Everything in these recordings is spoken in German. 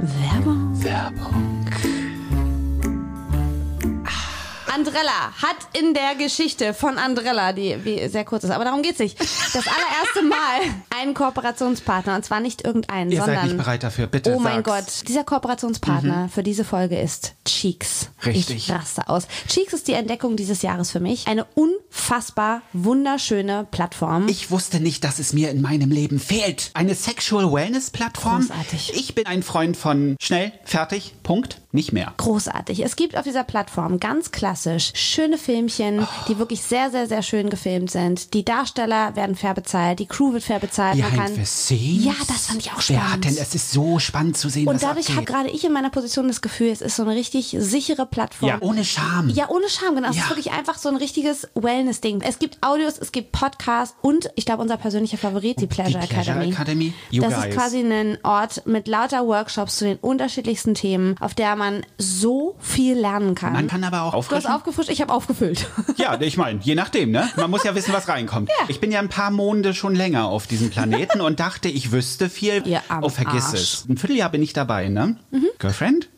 Werbung. Werbung. Andrella hat in der Geschichte von Andrella, die wie, sehr kurz ist, aber darum geht's nicht, das allererste Mal einen Kooperationspartner und zwar nicht irgendeinen, Ihr sondern seid nicht bereit dafür, bitte Oh mein sag's. Mhm. Gott, dieser Kooperationspartner für diese Folge ist Cheeks. Richtig. Ich raste aus. Cheeks ist die Entdeckung dieses Jahres für mich. Eine unfassbar wunderschöne Plattform. Ich wusste nicht, dass es mir in meinem Leben fehlt. Eine Sexual Wellness Plattform. Großartig. Ich bin ein Freund von schnell, fertig, Punkt, nicht mehr. Großartig. Es gibt auf dieser Plattform ganz klassisch schöne Filmchen, die wirklich sehr, sehr, sehr schön gefilmt sind. Die Darsteller werden fair bezahlt, die Crew wird fair bezahlt. Man Behind kann the scenes. Ja, das fand ich auch Wer hat spannend. denn, es ist so spannend zu sehen, Und dadurch habe gerade ich in meiner Position das Gefühl, es ist so eine richtig sichere Plattform. Ja, ohne Scham. Ja, ohne Scham, genau. Es Ja. ist wirklich einfach so ein richtiges Wellness-Ding. Es gibt Audios, es gibt Podcasts und ich glaube, unser persönlicher Favorit, die Pleasure, Die Pleasure Academy. Academy? You das guys. ist quasi ein Ort mit lauter Workshops zu den unterschiedlichsten Themen, auf der man so viel lernen kann. Man kann aber auch auffrischen. Aufgefrischt, ich habe aufgefüllt. Ja, ich meine, je nachdem, ne? Man muss ja wissen, was reinkommt. Ich bin ja ein paar Monde schon länger auf diesem Planeten und dachte, ich wüsste viel. Ihr oh, vergiss Arsch. es. Ein Vierteljahr bin ich dabei, ne? Girlfriend?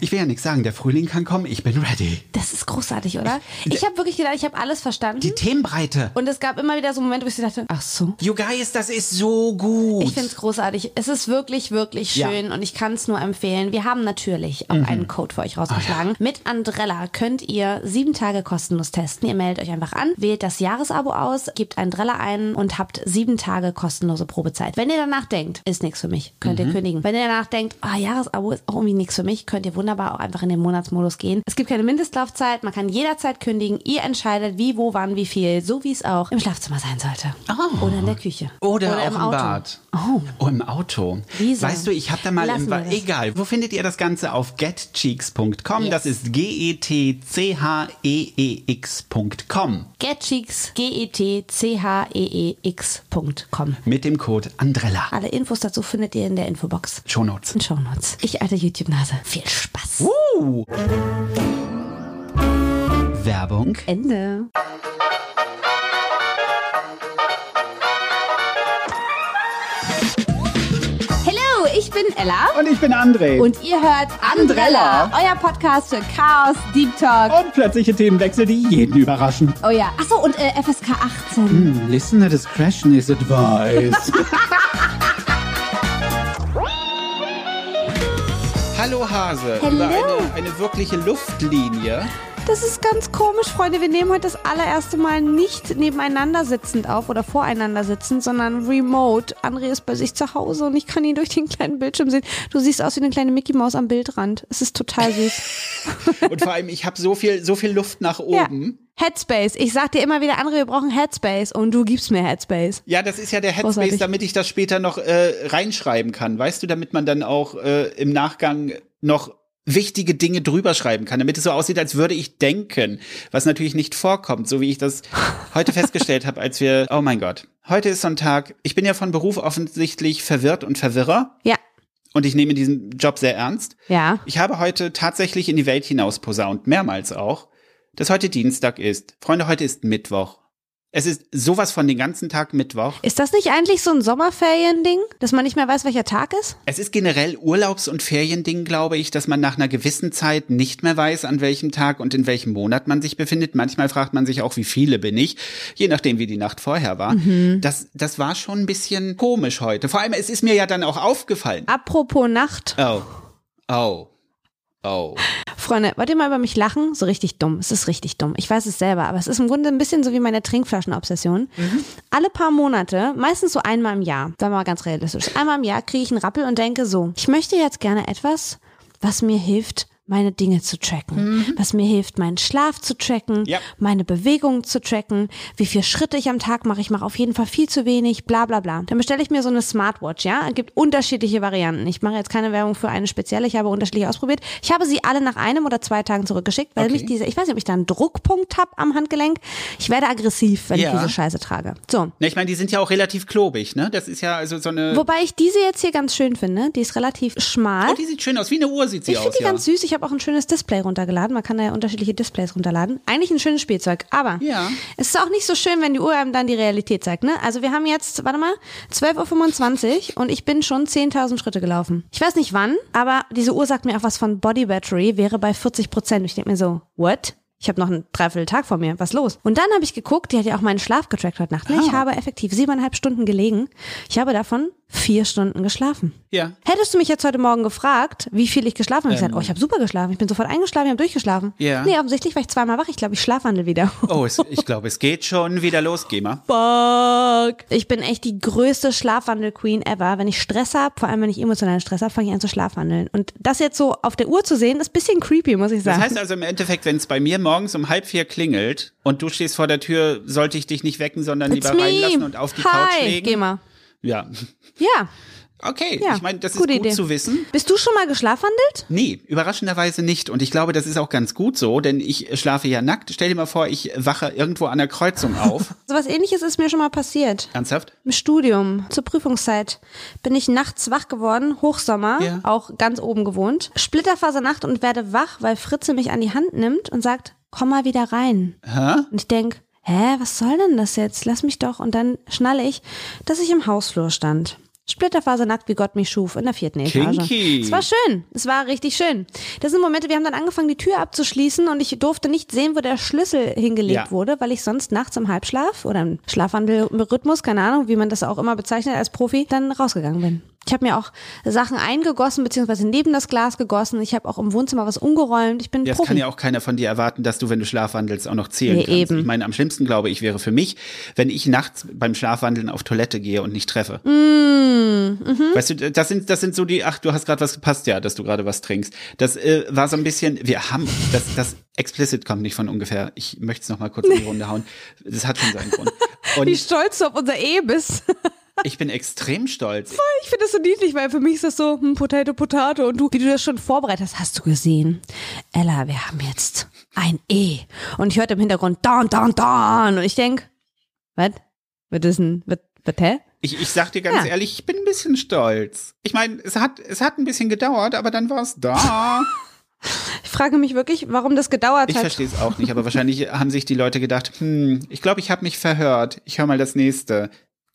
Ich will ja nichts sagen. Der Frühling kann kommen. Ich bin ready. Das ist großartig, oder? Ich habe wirklich gedacht, ich habe alles verstanden. Die Themenbreite. und es gab immer wieder so Momente, wo ich dachte, ach so. You guys, das ist so gut. Ich finde es großartig. Es ist wirklich, wirklich Ja. schön und ich kann es nur empfehlen. Wir haben natürlich Mhm. auch einen Code für euch rausgeschlagen. Mit Andrella könnt ihr sieben Tage kostenlos testen. Ihr meldet euch einfach an, wählt das Jahresabo aus, gebt Andrella ein und habt sieben Tage kostenlose Probezeit. Wenn ihr danach denkt, ist nichts für mich, könnt Mhm. ihr kündigen. Wenn ihr danach denkt, ah, Jahresabo ist auch irgendwie nichts für mich, könnt ihr wunderbar auch einfach in den Monatsmodus gehen. Es gibt keine Mindestlaufzeit, man kann jederzeit kündigen. Ihr entscheidet, wie, wo, wann, wie viel, so wie es auch im Schlafzimmer sein sollte. Oh. Oder in der Küche. Oder, auch im im. Bad. Oh. Oh, im Auto. Wieso? Weißt du, ich habe da mal Lassen im das. Egal. Wo findet ihr das Ganze? Auf getcheeks.com. Yes. Das ist G-E-T-C-H-E-E-X.com. Getcheeks, G-E-T-C-H-E-E-X.com. Mit dem Code Andrella. Alle Infos dazu findet ihr in der Infobox. Shownotes. In Shownotes. Ich alte YouTube-Nase. Viel Spaß. Uh. Werbung. Ende. Hallo, ich bin Ella. Und ich bin André. Und ihr hört Andrella, Andrella. euer Podcast für Chaos, Deep Talk. Und plötzliche Themenwechsel, die jeden überraschen. Oh ja. Achso, und äh, FSK 18. Listener discretion is advised. Hallo Hase. Hallo. Über eine, eine wirkliche Luftlinie. Das ist ganz komisch, Freunde. Wir nehmen heute das allererste Mal nicht nebeneinander sitzend auf oder voreinander sitzend, sondern remote. André ist bei sich zu Hause und ich kann ihn durch den kleinen Bildschirm sehen. Du siehst aus wie eine kleine Mickey Maus am Bildrand. Es ist total süß. Und vor allem, ich habe so viel, so viel Luft nach oben. Headspace. Ich sag dir immer wieder, André, wir brauchen Headspace und du gibst mir Headspace. Ja, das ist ja der Headspace, Großartig. damit ich das später noch äh, reinschreiben kann. Weißt du, damit man dann auch äh, im Nachgang noch wichtige Dinge drüber schreiben kann, damit es so aussieht, als würde ich denken, was natürlich nicht vorkommt, so wie ich das heute festgestellt habe, als wir, oh mein Gott, heute ist so ein Tag, ich bin ja von Beruf offensichtlich verwirrt und Verwirrer Ja. und ich nehme diesen Job sehr ernst. Ja. Ich habe heute tatsächlich in die Welt hinaus posaunt, mehrmals auch, dass heute Dienstag ist. Freunde, heute ist Mittwoch. Es ist sowas von den ganzen Tag Mittwoch. Ist das nicht eigentlich so ein Sommerferien-Ding, dass man nicht mehr weiß, welcher Tag ist? Es ist generell Urlaubs- und Feriending, glaube ich, dass man nach einer gewissen Zeit nicht mehr weiß, an welchem Tag und in welchem Monat man sich befindet. Manchmal fragt man sich auch, wie viele bin ich, je nachdem, wie die Nacht vorher war. Das, das war schon ein bisschen komisch heute. Vor allem, es ist mir ja dann auch aufgefallen. Apropos Nacht. Oh, oh, oh. Freunde, wollt ihr mal über mich lachen? So richtig dumm. Es ist richtig dumm. Ich weiß es selber, aber es ist im Grunde ein bisschen so wie meine Trinkflaschenobsession. Alle paar Monate, meistens so einmal im Jahr, sagen wir mal ganz realistisch, einmal im Jahr kriege ich einen Rappel und denke so, ich möchte jetzt gerne etwas, was mir hilft, meine Dinge zu tracken, was mir hilft, meinen Schlaf zu tracken, Ja. meine Bewegungen zu tracken, wie viele Schritte ich am Tag mache. Ich mache auf jeden Fall viel zu wenig, bla bla bla. Dann bestelle ich mir so eine Smartwatch, ja. Es gibt unterschiedliche Varianten. Ich mache jetzt keine Werbung für eine spezielle, ich habe unterschiedliche ausprobiert. Ich habe sie alle nach einem oder zwei Tagen zurückgeschickt, weil Okay. mich diese, ich weiß nicht, ob ich da einen Druckpunkt habe am Handgelenk. Ich werde aggressiv, wenn Ja. ich diese Scheiße trage. So. Ne, ich meine, die sind ja auch relativ klobig, ne? Das ist ja also so eine. Wobei ich diese jetzt hier ganz schön finde. Die ist relativ schmal. oh, die sieht schön aus. Wie eine Uhr sieht sie Ich aus. finde die ja. ganz süß. Ich habe habe auch ein schönes Display runtergeladen. Man kann da ja unterschiedliche Displays runterladen. Eigentlich ein schönes Spielzeug, aber Ja. es ist auch nicht so schön, wenn die Uhr einem dann die Realität zeigt. Ne? Also wir haben jetzt, warte mal, 12.25 Uhr und ich bin schon 10.000 Schritte gelaufen. Ich weiß nicht wann, aber diese Uhr sagt mir auch was von Body Battery, wäre bei 40 Prozent. Ich denke mir so, what? Ich habe noch einen Dreivierteltag vor mir. Was los? Und dann habe ich geguckt, die hat ja auch meinen Schlaf getrackt heute Nacht. Ne? Ich Ah. habe effektiv siebeneinhalb Stunden gelegen. Ich habe davon vier Stunden geschlafen. Ja. Hättest du mich jetzt heute Morgen gefragt, wie viel ich geschlafen habe, ich gesagt, oh, ich habe super geschlafen. Ich bin sofort eingeschlafen, ich habe durchgeschlafen. Ja. Nee, offensichtlich war ich zweimal wach. Ich glaube, ich schlafwandel wieder. Oh, es, ich glaube, es geht schon wieder los, Gema. Fuck. Ich bin echt die größte Schlafwandel-Queen ever. Wenn ich Stress habe, vor allem wenn ich emotionalen Stress habe, fange ich an zu schlafwandeln. Und das jetzt so auf der Uhr zu sehen, ist ein bisschen creepy, muss ich Das sagen. heißt also im Endeffekt, wenn es bei mir morgens um halb vier klingelt und du stehst vor der Tür, sollte ich dich nicht wecken, sondern It's lieber reinlassen und auf die Couch Hi, legen. geh mal. Ja. Ja, Okay, ja. ich meine, das ist gute gut Idee. zu wissen. Bist du schon mal geschlafwandelt? Nee, überraschenderweise nicht. Und ich glaube, das ist auch ganz gut so, denn ich schlafe ja nackt. Stell dir mal vor, ich wache irgendwo an der Kreuzung auf. So was ähnliches ist mir schon mal passiert. Ernsthaft? Im Studium, zur Prüfungszeit, bin ich nachts wach geworden, Hochsommer, Ja. auch ganz oben gewohnt. Splitterfasernacht und werde wach, weil Fritze mich an die Hand nimmt und sagt, komm mal wieder rein. Hä? Und ich denk, hä, was soll denn das jetzt? Lass mich doch. Und dann schnalle ich, dass ich im Hausflur stand. Splitterfasernackt, wie Gott mich schuf, in der vierten Etage. Kinky. Es war schön. Es war richtig schön. Das sind Momente, wir haben dann angefangen, die Tür abzuschließen und ich durfte nicht sehen, wo der Schlüssel hingelegt Ja. wurde, weil ich sonst nachts im Halbschlaf oder im Schlafwandelrhythmus, keine Ahnung, wie man das auch immer bezeichnet als Profi, dann rausgegangen bin. Ich habe mir auch Sachen eingegossen, beziehungsweise neben das Glas gegossen. Ich habe auch im Wohnzimmer was umgeräumt. Ich bin Ja, es Profi. kann ja auch keiner von dir erwarten, dass du, wenn du schlafwandelst, auch noch zählen Nee, kannst. eben. Ich meine, am schlimmsten, glaube ich, wäre für mich, wenn ich nachts beim Schlafwandeln auf Toilette gehe und nicht treffe. Mm, mhm. Weißt du, das sind, das sind so die, ach, du hast gerade was gepasst, ja, dass du gerade was trinkst. Das äh, war so ein bisschen, wir haben, das, das explicit kommt nicht von ungefähr. Ich möchte es noch mal kurz in die Runde hauen. Das hat schon seinen Grund. Wie Und stolz du auf unser Ehe bist. Ich bin extrem stolz. Ich finde das so niedlich, weil für mich ist das so, hm, Potato, Potato. Und du, wie du das schon vorbereitet hast, hast du gesehen. Ella, wir haben jetzt ein E. Und ich hörte im Hintergrund, don, don, don. Und ich denk, was? Was ist denn, was, was, hä? Ich, ich sag dir ganz Ja. ehrlich, ich bin ein bisschen stolz. Ich meine, es hat, es hat ein bisschen gedauert, aber dann war es da. Ich frage mich wirklich, warum das gedauert Ich hat. verstehe es auch nicht, aber wahrscheinlich haben sich die Leute gedacht, hm, ich glaube, ich habe mich verhört. Ich höre mal das nächste.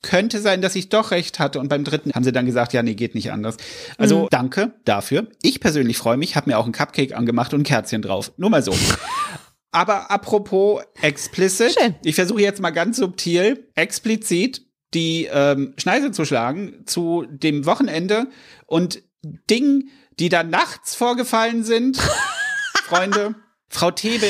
Könnte sein, dass ich doch recht hatte. Und beim dritten haben sie dann gesagt, ja, nee, geht nicht anders. Also Mhm. danke dafür. Ich persönlich freue mich, habe mir auch ein Cupcake angemacht und ein Kerzchen drauf. Nur mal so. Aber apropos explicit, Schön. ich versuche jetzt mal ganz subtil, explizit die ähm, Schneise zu schlagen zu dem Wochenende und Dingen, die da nachts vorgefallen sind. Freunde, Frau Thebe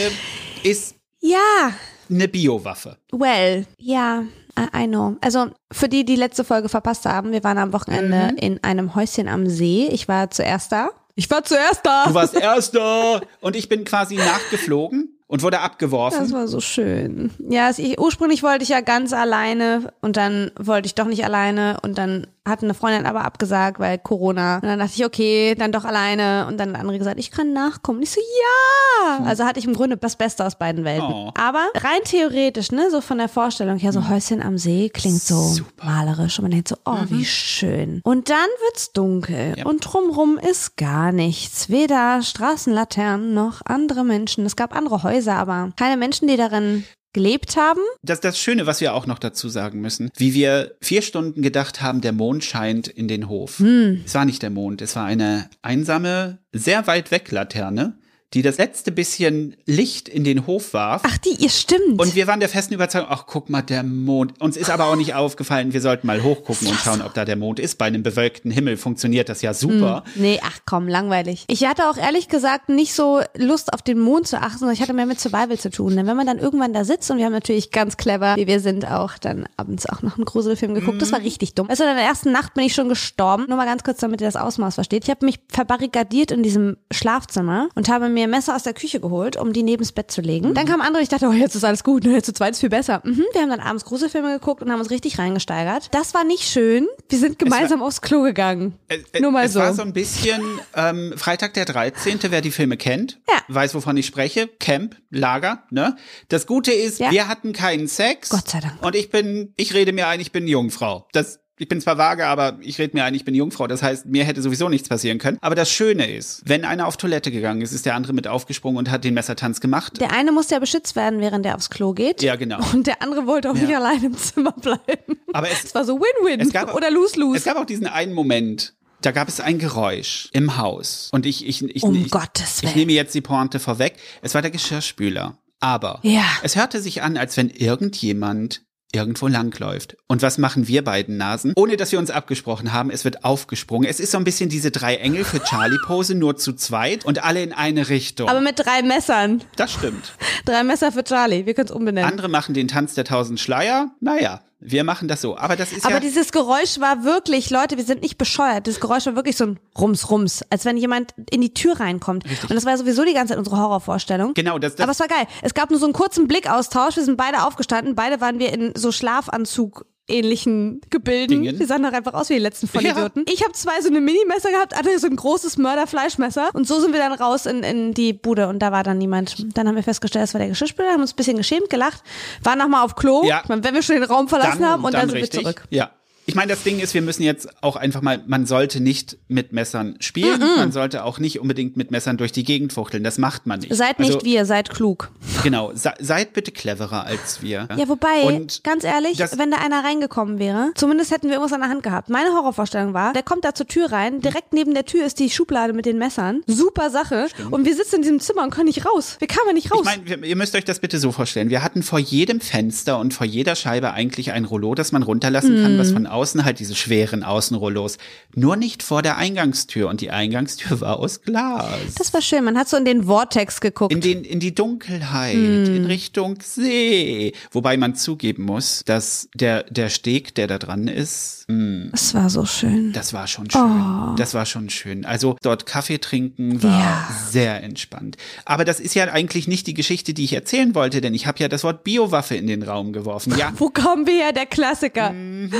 ist Ja, eine Biowaffe. well, ja, I I know. Also für die, die letzte Folge verpasst haben, wir waren am Wochenende Mhm. in einem Häuschen am See. Ich war zuerst da. Ich war zuerst da. Du warst Erster und ich bin quasi nachgeflogen und wurde abgeworfen. Das war so schön. Ja, es, ich, ursprünglich wollte ich ja ganz alleine und dann wollte ich doch nicht alleine und dann hat eine Freundin aber abgesagt, weil Corona. Und dann dachte ich, okay, dann doch alleine und dann hat andere gesagt, ich kann nachkommen. Und ich so, ja! Also hatte ich im Grunde das Beste aus beiden Welten. Oh. Aber rein theoretisch, ne, so von der Vorstellung her, so Häuschen am See klingt so Super. malerisch und man denkt so, oh, wie schön. Und dann wird's dunkel Ja. und drumrum ist gar nichts. Weder Straßenlaternen noch andere Menschen. Es gab andere Häuser, aber keine Menschen, die darin gelebt haben. Das das Schöne, was wir auch noch dazu sagen müssen, wie wir vier Stunden gedacht haben, der Mond scheint in den Hof. Hm. Es war nicht der Mond, es war eine einsame, sehr weit weg Laterne, die das letzte bisschen Licht in den Hof warf. Ach, die, ihr stimmt. Und wir waren der festen Überzeugung, ach guck mal, der Mond. Uns ist aber auch nicht aufgefallen, wir sollten mal hochgucken und schauen, ob da der Mond ist. Bei einem bewölkten Himmel funktioniert das ja super. Nee, ach komm, langweilig. Ich hatte auch ehrlich gesagt nicht so Lust auf den Mond zu achten, sondern ich hatte mehr mit Survival zu tun. Denn wenn man dann irgendwann da sitzt und wir haben natürlich ganz clever, wie wir sind, auch dann abends auch noch einen Gruselfilm geguckt. Das war richtig dumm. Also in der ersten Nacht bin ich schon gestorben. Nur mal ganz kurz, damit ihr das Ausmaß versteht. Ich habe mich verbarrikadiert in diesem Schlafzimmer und habe mir Messer aus der Küche geholt, um die neben's Bett zu legen. Dann kam andere, ich dachte, oh, jetzt ist alles gut, ne? jetzt zu zweit ist viel besser. Mhm, wir haben dann abends Gruselfilme geguckt und haben uns richtig reingesteigert. Das war nicht schön. Wir sind gemeinsam aufs Klo gegangen. Äh, äh, Nur mal es so. war so ein bisschen ähm, Freitag der 13., wer die Filme kennt, Ja. weiß, wovon ich spreche. Camp, Lager, ne? Das Gute ist, Ja. wir hatten keinen Sex. Gott sei Dank. Und ich bin, ich rede mir ein, ich bin Jungfrau. Das ich bin zwar vage, aber ich rede mir ein, ich bin Jungfrau. Das heißt, mir hätte sowieso nichts passieren können. Aber das Schöne ist, wenn einer auf Toilette gegangen ist, ist der andere mit aufgesprungen und hat den Messertanz gemacht. Der eine musste ja beschützt werden, während er aufs Klo geht. Ja, genau. Und der andere wollte auch Ja. nicht allein im Zimmer bleiben. Aber es, Es war so Win-Win oder Lose-Lose. es gab auch diesen einen Moment, da gab es ein Geräusch im Haus. Und ich, ich, ich, Um ich, Gottes ich Willen. nehme jetzt die Pointe vorweg. Es war der Geschirrspüler. Aber Ja. es hörte sich an, als wenn irgendjemand irgendwo langläuft. Und was machen wir beiden Nasen? Ohne dass wir uns abgesprochen haben, es wird aufgesprungen. Es ist so ein bisschen diese drei Engel für Charlie-Pose, nur zu zweit und alle in eine Richtung. Aber mit drei Messern. das stimmt. Drei Messer für Charlie. Wir können es umbenennen. Andere machen den Tanz der tausend Schleier. Naja, wir machen das so. Aber das ist Aber ja... dieses Geräusch war wirklich, Leute, wir sind nicht bescheuert. Das Geräusch war wirklich so ein Rums, Rums, als wenn jemand in die Tür reinkommt. Und das war sowieso die ganze Zeit unsere Horrorvorstellung. Genau, das, das Aber es war geil. Es gab nur so einen kurzen Blickaustausch. Wir sind beide aufgestanden. Beide waren wir in so Schlafanzug ähnlichen Gebilden. Dingen. Wir sahen doch einfach aus wie die letzten Vollidioten. Ich habe zwei so eine Minimesser gehabt, andere so ein großes Mörderfleischmesser. Und so sind wir dann raus in, in die Bude und da war dann niemand. Dann haben wir festgestellt, das war der Geschirrspüler, haben uns ein bisschen geschämt, gelacht, waren nochmal auf Klo, Ja. Wenn wir schon den Raum verlassen haben und dann, sind richtig. wir zurück. Ja. Ich meine, das Ding ist, wir müssen jetzt auch einfach mal, man sollte nicht mit Messern spielen, man sollte auch nicht unbedingt mit Messern durch die Gegend fuchteln, das macht man nicht. Seid nicht also, wir, seid klug. Genau, se, seid bitte cleverer als wir. Ja, wobei, Und ganz ehrlich, wenn da einer reingekommen wäre, zumindest hätten wir irgendwas an der Hand gehabt. Meine Horrorvorstellung war, der kommt da zur Tür rein, direkt neben der Tür ist die Schublade mit den Messern. Super Sache. Und wir sitzen in diesem Zimmer und können nicht raus. Wir kamen nicht raus. Ich meine, ihr müsst euch das bitte so vorstellen. Wir hatten vor jedem Fenster und vor jeder Scheibe eigentlich ein Rollo, das man runterlassen kann, Mhm. was von außen halt diese schweren Außenrollos. Nur nicht vor der Eingangstür. Und die Eingangstür war aus Glas. das war schön. Man hat so in den Vortex geguckt. in, den, in die Dunkelheit, Hm. in Richtung See. Wobei man zugeben muss, dass der, der Steg, der da dran ist, mh, Es war so schön. das war schon schön. Das war schon schön. Also dort Kaffee trinken war Oh. Ja. sehr entspannt. Aber das ist ja eigentlich nicht die Geschichte, die ich erzählen wollte, denn ich habe ja das Wort Biowaffe in den Raum geworfen. Ja, Wo kommen wir her, der Klassiker? Mhm.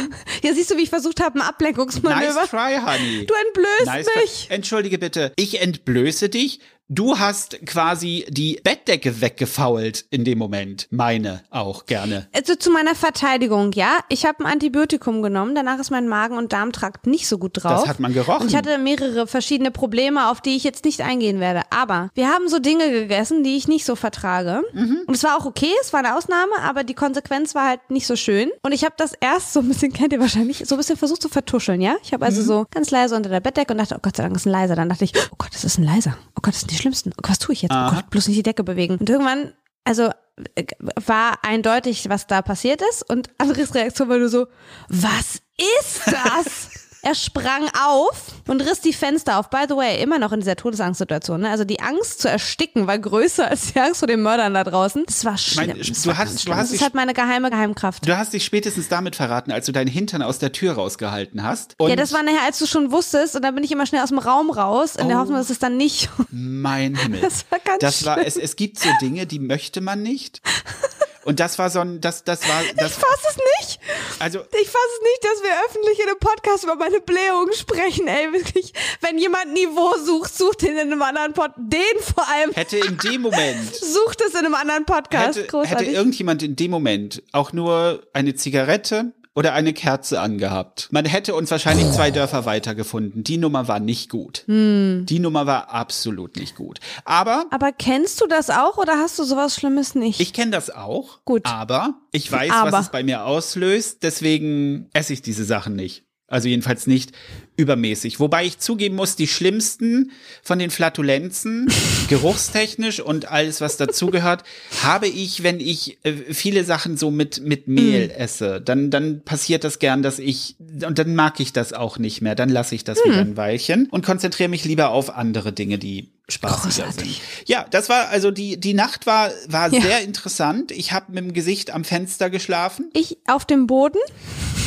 Ja, siehst du, wie ich versucht habe, ein Ablenkungsmanöver? nice try, honey. Du entblößt Nice try. mich. Entschuldige bitte, ich entblöße dich. Du hast quasi die Bettdecke weggefault in dem Moment. Meine auch gerne. Also zu meiner Verteidigung, ja. Ich habe ein Antibiotikum genommen, danach ist mein Magen- und Darmtrakt nicht so gut drauf. Das hat man gerochen. Und ich hatte mehrere verschiedene Probleme, auf die ich jetzt nicht eingehen werde. Aber wir haben so Dinge gegessen, die ich nicht so vertrage. Mhm. Und es war auch okay, es war eine Ausnahme, aber die Konsequenz war halt nicht so schön. Und ich habe das erst so ein bisschen, kennt ihr wahrscheinlich, so ein bisschen versucht zu vertuscheln, ja. Ich habe also Mhm. so ganz leise unter der Bettdecke und dachte, oh Gott sei Dank ist ein leiser. Dann dachte ich, oh Gott, das ist ein leiser. Oh Gott, das sind die schlimmsten. Oh, was tue ich jetzt? Oh Aha. Gott, bloß nicht die Decke bewegen. Und irgendwann also äh, war eindeutig, was da passiert ist. Und Andres Reaktion war nur so, was ist das? er sprang auf und riss die Fenster auf. By the way, immer noch in dieser Todesangstsituation. Ne? Also die Angst zu ersticken war größer als die Angst vor den Mördern da draußen. Das war schlimm. meine, das du war hast- ganz du schlimm. hast das ist halt meine geheime Geheimkraft. Du hast dich spätestens damit verraten, als du deinen Hintern aus der Tür rausgehalten hast. Ja, das war nachher, als du schon wusstest, und dann bin ich immer schnell aus dem Raum raus, in der Oh. Hoffnung, dass es dann nicht. mein Himmel. Das war ganz das war, schlimm. es, es gibt so Dinge, die möchte man nicht. Und das war so ein, das, das war, das, Ich fass es nicht. also, Ich fass es nicht, dass wir öffentlich in einem Podcast über meine Blähungen sprechen, ey, wirklich. Wenn jemand Niveau sucht, sucht den in einem anderen Podcast. Den vor allem. hätte in dem Moment, Sucht es in einem anderen Podcast. hätte, hätte irgendjemand in dem Moment auch nur eine Zigarette oder eine Kerze angehabt. Man hätte uns wahrscheinlich zwei Dörfer weitergefunden. Die Nummer war nicht gut. Hm. Die Nummer war absolut nicht gut. Aber Aber kennst du das auch oder hast du sowas Schlimmes nicht? Ich kenne das auch. Gut. Aber ich weiß, Aber. was es bei mir auslöst. Deswegen esse ich diese Sachen nicht. Also jedenfalls nicht übermäßig. Wobei ich zugeben muss, die schlimmsten von den Flatulenzen, geruchstechnisch und alles, was dazugehört, habe ich, wenn ich äh, viele Sachen so mit, mit Mehl esse. Dann, dann passiert das gern, dass ich, und dann mag ich das auch nicht mehr. Dann lasse ich das wieder ein Weilchen und konzentriere mich lieber auf andere Dinge, die spaßiger sind. Ja, das war, also die, die Nacht war, war Ja. sehr interessant. Ich habe mit dem Gesicht am Fenster geschlafen ich auf dem Boden?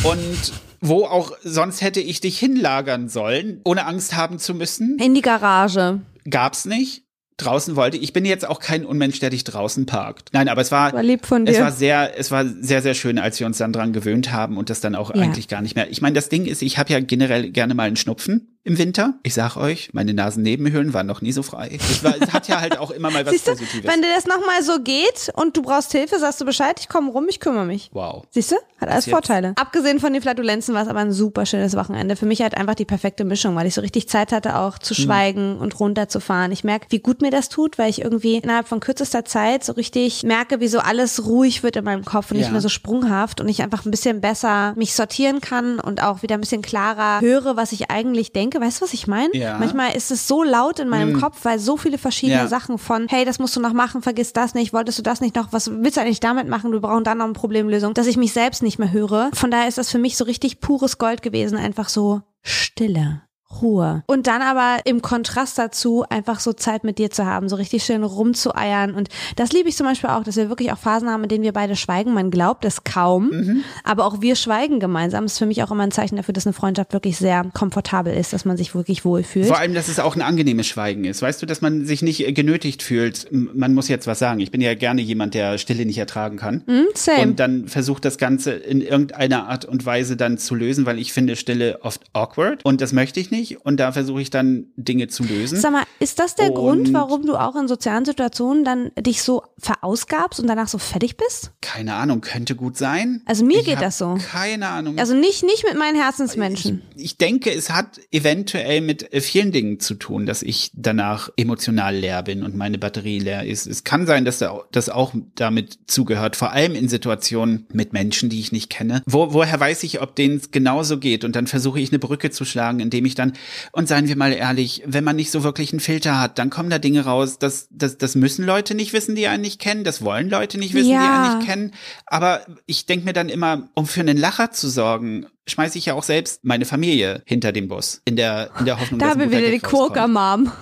und wo auch sonst hätte ich dich hinlagern sollen, ohne Angst haben zu müssen, In die Garage. gab's nicht. Draußen wollte ich bin jetzt auch kein Unmensch, der dich draußen parkt. Nein, aber es war, War lieb von es dir. war sehr, es war sehr, sehr schön, als wir uns dann dran gewöhnt haben und das dann auch Ja. eigentlich gar nicht mehr. Ich meine, das Ding ist, ich habe ja generell gerne mal einen Schnupfen im Winter. Ich sag euch, meine Nasennebenhöhlen waren noch nie so frei. Ich war, es hat ja halt auch immer mal was Siehst du, Positives. wenn dir das nochmal so geht und du brauchst Hilfe, sagst du Bescheid, ich komme rum, ich kümmere mich. wow. Siehst du? Hat alles Vorteile. Abgesehen von den Flatulenzen war es aber ein super schönes Wochenende. Für mich halt einfach die perfekte Mischung, weil ich so richtig Zeit hatte, auch zu schweigen und runterzufahren. Ich merke, wie gut mir das tut, weil ich irgendwie innerhalb von kürzester Zeit so richtig merke, wie so alles ruhig wird in meinem Kopf und nicht Ja. mehr so sprunghaft und ich einfach ein bisschen besser mich sortieren kann und auch wieder ein bisschen klarer höre, was ich eigentlich denke. Weißt du, was ich meine? Ja. Manchmal ist es so laut in meinem Kopf, weil so viele verschiedene Ja. Sachen von, hey, das musst du noch machen, vergiss das nicht, wolltest du das nicht noch, was willst du eigentlich damit machen, wir brauchen dann noch eine Problemlösung, dass ich mich selbst nicht mehr höre. Von daher ist das für mich so richtig pures Gold gewesen, einfach so Stille. Ruhe. Und dann aber im Kontrast dazu einfach so Zeit mit dir zu haben, so richtig schön rumzueiern. Und das liebe ich zum Beispiel auch, dass wir wirklich auch Phasen haben, in denen wir beide schweigen. Man glaubt es kaum, Mhm. aber auch wir schweigen gemeinsam. Das ist für mich auch immer ein Zeichen dafür, dass eine Freundschaft wirklich sehr komfortabel ist, dass man sich wirklich wohlfühlt. Vor allem, dass es auch ein angenehmes Schweigen ist. Weißt du, dass man sich nicht äh, genötigt fühlt, man muss jetzt was sagen. Ich bin ja gerne jemand, der Stille nicht ertragen kann. Hm, same. Und dann versucht das Ganze in irgendeiner Art und Weise dann zu lösen, weil ich finde Stille oft awkward und das möchte ich nicht. Und da versuche ich dann Dinge zu lösen. Sag mal, ist das der Und- Grund, warum du auch in sozialen Situationen dann dich so verausgabst und danach so fertig bist? Keine Ahnung, könnte gut sein. Also mir Ich geht das so. Keine Ahnung. Also nicht, nicht mit meinen Herzensmenschen. ich denke, es hat eventuell mit äh, vielen Dingen zu tun, dass ich danach emotional leer bin und meine Batterie leer ist. Es kann sein, dass da- das auch damit zugehört, vor allem in Situationen mit Menschen, die ich nicht kenne. Wo, woher weiß ich, ob denen es genauso geht? Und dann versuche ich eine Brücke zu schlagen, indem ich dann, und seien wir mal ehrlich, wenn man nicht so wirklich einen Filter hat, dann kommen da Dinge raus, das, das, das müssen Leute nicht wissen, die einen nicht kennen, das wollen Leute nicht wissen, die Ja. einen nicht kennen. Aber ich denke mir dann immer, um für einen Lacher zu sorgen, schmeiße ich ja auch selbst meine Familie hinter den Bus. In der, in der Hoffnung, Da dass wir guter wieder die. Quoker-Mom.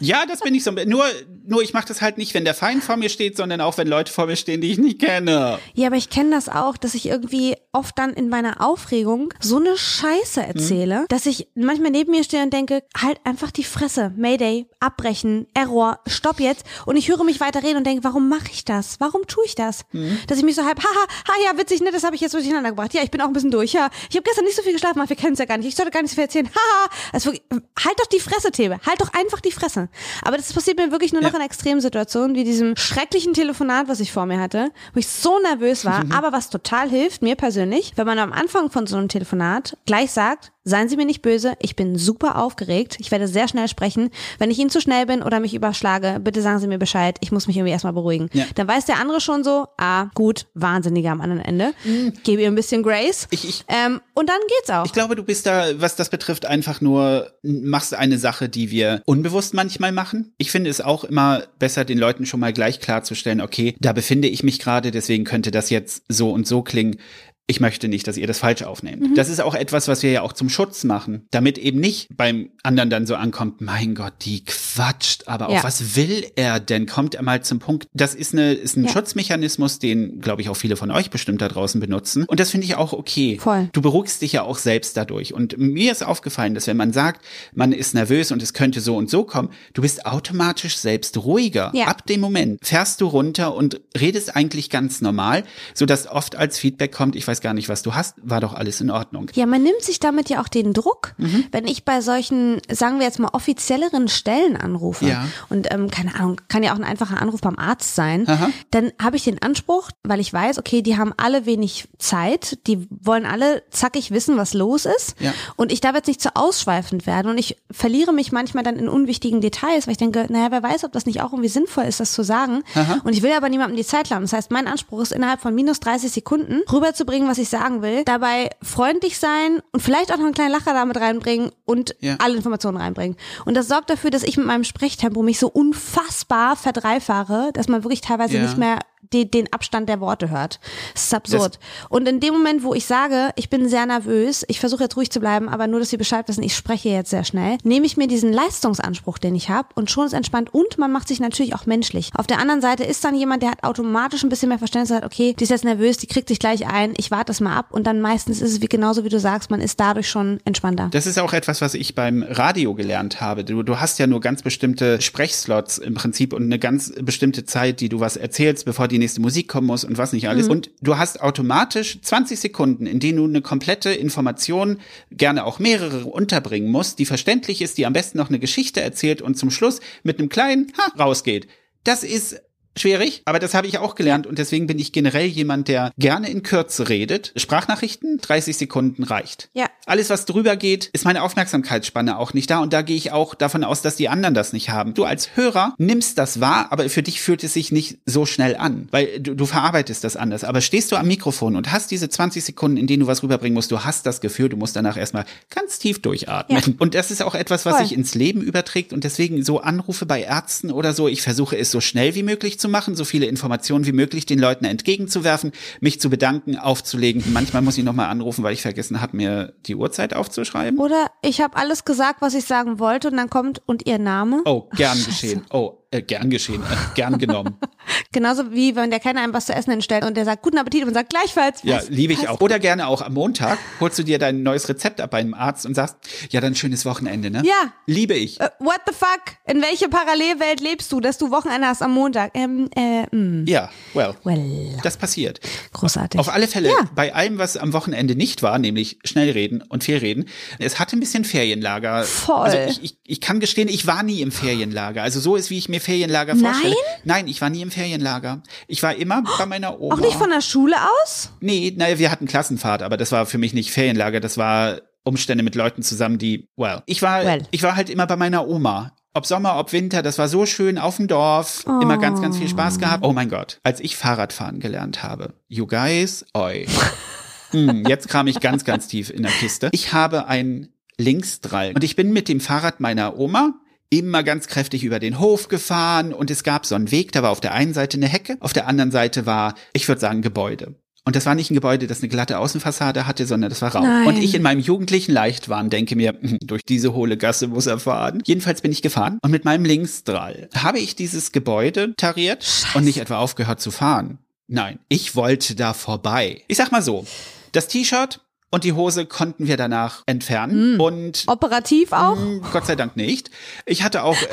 Ja, das bin ich so. Nur, nur ich mache das halt nicht, wenn der Feind vor mir steht, sondern auch, wenn Leute vor mir stehen, die ich nicht kenne. Ja, aber ich kenne das auch, dass ich irgendwie oft dann in meiner Aufregung so eine Scheiße erzähle, dass ich manchmal neben mir stehe und denke, halt einfach die Fresse, Mayday, abbrechen, Error, stopp jetzt. Und ich höre mich weiter reden und denke, warum mache ich das? Warum tue ich das? Dass ich mich so halb, haha, ha, ja, witzig, ne, das habe ich jetzt so durcheinander gebracht. Ja, ich bin auch ein bisschen durch. Ja, ich habe gestern nicht so viel geschlafen, aber wir kennen es ja gar nicht. Ich sollte gar nicht so viel erzählen. Haha, also halt doch die Fresse, Thebe. Halt doch einfach die Fresse. Aber das passiert mir wirklich nur noch in Extremsituationen, wie diesem schrecklichen Telefonat, was ich vor mir hatte, wo ich so nervös war. Aber was total hilft, mir persönlich, wenn man am Anfang von so einem Telefonat gleich sagt, seien Sie mir nicht böse, ich bin super aufgeregt, ich werde sehr schnell sprechen. Wenn ich Ihnen zu schnell bin oder mich überschlage, bitte sagen Sie mir Bescheid, ich muss mich irgendwie erstmal beruhigen. Ja. Dann weiß der andere schon so, ah, gut, Wahnsinniger am anderen Ende. Gebe ihr ein bisschen Grace. Ich- ich- ähm, und dann geht's auch. Ich glaube, du bist da, was das betrifft, einfach nur, machst eine Sache, die wir unbewusst manchmal machen. Ich finde es auch immer besser, den Leuten schon mal gleich klarzustellen, okay, da befinde ich mich gerade, deswegen könnte das jetzt so und so klingen. Ich möchte nicht, dass ihr das falsch aufnehmt. Das ist auch etwas, was wir ja auch zum Schutz machen, damit eben nicht beim anderen dann so ankommt, mein Gott, die quatscht, aber Ja. auch was will er denn? Kommt er mal zum Punkt? Das ist eine, ist ein Ja. Schutzmechanismus, den, glaube ich, auch viele von euch bestimmt da draußen benutzen. Und das finde ich auch okay. Voll. Du beruhigst dich ja auch selbst dadurch. Und mir ist aufgefallen, dass wenn man sagt, man ist nervös und es könnte so und so kommen, du bist automatisch selbst ruhiger. Ja. Ab dem Moment fährst du runter und redest eigentlich ganz normal, sodass oft als Feedback kommt, ich weiß gar nicht, was du hast, war doch alles in Ordnung. Ja, man nimmt sich damit ja auch den Druck, Mhm. wenn ich bei solchen, sagen wir jetzt mal, offizielleren Stellen anrufe. Ja. Und ähm, keine Ahnung, kann ja auch ein einfacher Anruf beim Arzt sein. Aha. Dann habe ich den Anspruch, weil ich weiß, okay, die haben alle wenig Zeit, die wollen alle zackig wissen, was los ist. Ja. Und ich darf jetzt nicht zu ausschweifend werden. Und ich verliere mich manchmal dann in unwichtigen Details, weil ich denke, naja, wer weiß, ob das nicht auch irgendwie sinnvoll ist, das zu sagen. Und ich will aber niemandem die Zeit klauen. Das heißt, mein Anspruch ist, innerhalb von minus 30 Sekunden rüberzubringen, was ich sagen will, dabei freundlich sein und vielleicht auch noch einen kleinen Lacher damit reinbringen und Ja. alle Informationen reinbringen. Und das sorgt dafür, dass ich mit meinem Sprechtempo mich so unfassbar verdreifahre, dass man wirklich teilweise Ja. nicht mehr die, den Abstand der Worte hört. Das ist absurd. und in dem Moment, wo ich sage, ich bin sehr nervös, ich versuche jetzt ruhig zu bleiben, aber nur, dass Sie Bescheid wissen, ich spreche jetzt sehr schnell, nehme ich mir diesen Leistungsanspruch, den ich habe und schon ist entspannt und man macht sich natürlich auch menschlich. Auf der anderen Seite ist dann jemand, der hat automatisch ein bisschen mehr Verständnis, sagt, okay, die ist jetzt nervös, die kriegt sich gleich ein, ich warte es mal ab und dann meistens ist es wie genauso wie du sagst, man ist dadurch schon entspannter. Das ist auch etwas, was ich beim Radio gelernt habe. Du, du hast ja nur ganz bestimmte Sprechslots im Prinzip und eine ganz bestimmte Zeit, die du was erzählst, bevor die die nächste Musik kommen muss und was nicht alles. Und du hast automatisch 20 Sekunden, in denen du eine komplette Information, gerne auch mehrere unterbringen musst, die verständlich ist, die am besten noch eine Geschichte erzählt und zum Schluss mit einem kleinen Ha rausgeht. Das ist schwierig, aber das habe ich auch gelernt und deswegen bin ich generell jemand, der gerne in Kürze redet. Sprachnachrichten, 30 Sekunden reicht. Ja. Alles, was drüber geht, ist meine Aufmerksamkeitsspanne auch nicht da und da gehe ich auch davon aus, dass die anderen das nicht haben. Du als Hörer nimmst das wahr, aber für dich fühlt es sich nicht so schnell an, weil du, du verarbeitest das anders. Aber stehst du am Mikrofon und hast diese 20 Sekunden, in denen du was rüberbringen musst, du hast das Gefühl, du musst danach erstmal ganz tief durchatmen. Ja. Und das ist auch etwas, was Voll. sich ins Leben überträgt und deswegen so Anrufe bei Ärzten oder so, ich versuche es so schnell wie möglich zu machen, so viele Informationen wie möglich den Leuten entgegenzuwerfen, mich zu bedanken, aufzulegen. Manchmal muss ich nochmal anrufen, weil ich vergessen habe, mir die Uhrzeit aufzuschreiben. Oder ich habe alles gesagt, was ich sagen wollte und dann kommt und ihr Name. Oh, gern geschehen. Oh, äh, gern geschehen. Äh, gern genommen. Genauso wie wenn der Kellner einem was zu essen hinstellt und der sagt guten Appetit und man sagt gleichfalls. Ja, liebe ich auch. Oder gerne auch am Montag holst du dir dein neues Rezept ab bei einem Arzt und sagst, ja, dann schönes Wochenende, ne? Ja. Liebe ich. Äh, what the fuck? In welche Parallelwelt lebst du, dass du Wochenende hast am Montag? Ähm, äh, mh. Ja, well. Well, Das passiert. großartig. Auf alle Fälle, Ja. bei allem, was am Wochenende nicht war, nämlich Schnellreden und Fehlreden, es hatte ein bisschen Ferienlager. Voll. Also ich, ich, ich kann gestehen, ich war nie im Ferienlager. Also so ist, wie ich mir Ferienlager vorstelle. Nein, ich war nie im Ferienlager. Ich war immer bei meiner Oma. Auch nicht von der Schule aus? Nee, naja, wir hatten Klassenfahrt, aber das war für mich nicht Ferienlager, das war Umstände mit Leuten zusammen, die, well, ich war, Well. ich war halt immer bei meiner Oma. Ob Sommer, ob Winter, das war so schön auf dem Dorf, immer ganz, ganz viel Spaß gehabt. Oh mein Gott, als ich Fahrradfahren gelernt habe, you guys, oi. Hm, jetzt kam ich ganz, ganz tief in der Kiste. Ich habe ein Linksdrall und ich bin mit dem Fahrrad meiner Oma immer ganz kräftig über den Hof gefahren und es gab so einen Weg, da war auf der einen Seite eine Hecke, auf der anderen Seite war, ich würde sagen, Gebäude. Und das war nicht ein Gebäude, das eine glatte Außenfassade hatte, sondern das war Raum. Nein. Und ich in meinem jugendlichen Leichtwahn denke mir, hm, durch diese hohle Gasse muss er fahren. Jedenfalls bin ich gefahren und mit meinem Linksdrall habe ich dieses Gebäude tariert und nicht etwa aufgehört zu fahren. Nein, ich wollte da vorbei. Ich sag mal so, das T-Shirt und die Hose konnten wir danach entfernen und Operativ auch? Mm, Gott sei Dank nicht. Ich hatte auch äh,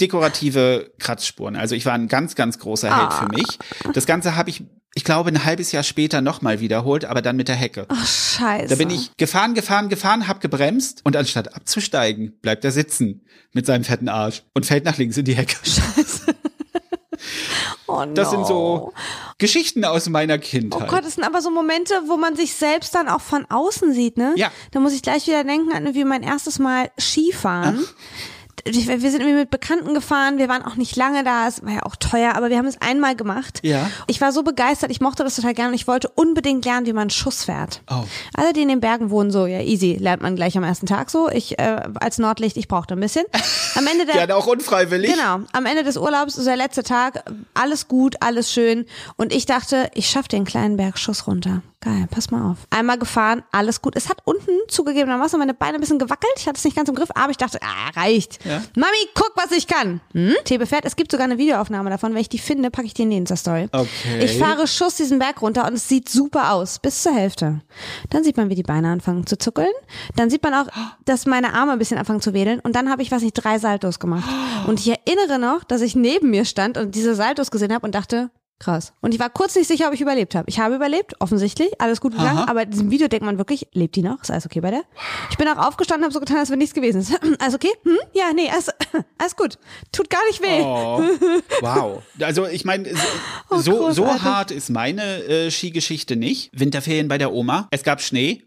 dekorative Kratzspuren. Also ich war ein ganz, ganz großer Held Ah. für mich. Das Ganze habe ich, ich glaube, ein halbes Jahr später nochmal wiederholt, aber dann mit der Hecke. Ach, scheiße. Da bin ich gefahren, gefahren, gefahren, hab gebremst und anstatt abzusteigen, bleibt er sitzen mit seinem fetten Arsch und fällt nach links in die Hecke. Oh, no. Das sind so Geschichten aus meiner Oh Kindheit. Gott, das sind aber so Momente, wo man sich selbst dann auch von außen sieht, ne? Ja. Da muss ich gleich wieder denken an irgendwie mein erstes Mal Skifahren. Ich- Wir sind irgendwie mit Bekannten gefahren, wir waren auch nicht lange da, es war ja auch teuer, aber wir haben es einmal gemacht. Ja. Ich war so begeistert, ich mochte das total gerne und ich wollte unbedingt lernen, wie man Schuss fährt. Oh. Alle, die in den Bergen wohnen, so, ja, easy, lernt man gleich am ersten Tag so. Ich äh, als Nordlicht, ich brauchte ein bisschen. Am Ende der Gerne auch unfreiwillig. Genau. Am Ende des Urlaubs ist der letzte Tag. Alles gut, alles schön. Und ich dachte, ich schaffe den kleinen Bergschuss runter. Geil, pass mal auf. Einmal gefahren, alles gut. Es hat unten zugegebenermaßen meine Beine ein bisschen gewackelt. Ich hatte es nicht ganz im Griff, aber ich dachte, ah, reicht. Ja. Mami, guck, was ich kann. Hm? Thebe fährt. Es gibt sogar eine Videoaufnahme davon. Wenn ich die finde, packe ich die in die Insta-Story. Okay. Ich fahre Schuss diesen Berg runter und es sieht super aus. Bis zur Hälfte. Dann sieht man, wie die Beine anfangen zu zuckeln. Dann sieht man auch, dass meine Arme ein bisschen anfangen zu wedeln. Und dann habe ich, was nicht, drei Saltos gemacht. Und ich erinnere noch, dass ich neben mir stand und diese Saltos gesehen habe und dachte, krass. Und ich war kurz nicht sicher, ob ich überlebt habe. Ich habe überlebt, offensichtlich, alles gut gegangen. Aha. Aber in diesem Video denkt man wirklich, lebt die noch? Ist alles okay bei der? Ich bin auch aufgestanden, habe so getan, als wenn nichts gewesen ist. Alles okay? Hm? Ja, nee, alles, alles gut. Tut gar nicht weh. Oh, wow. Also ich meine, so, Oh, so, so hart ist meine äh, Skigeschichte nicht. Winterferien bei der Oma. Es gab Schnee.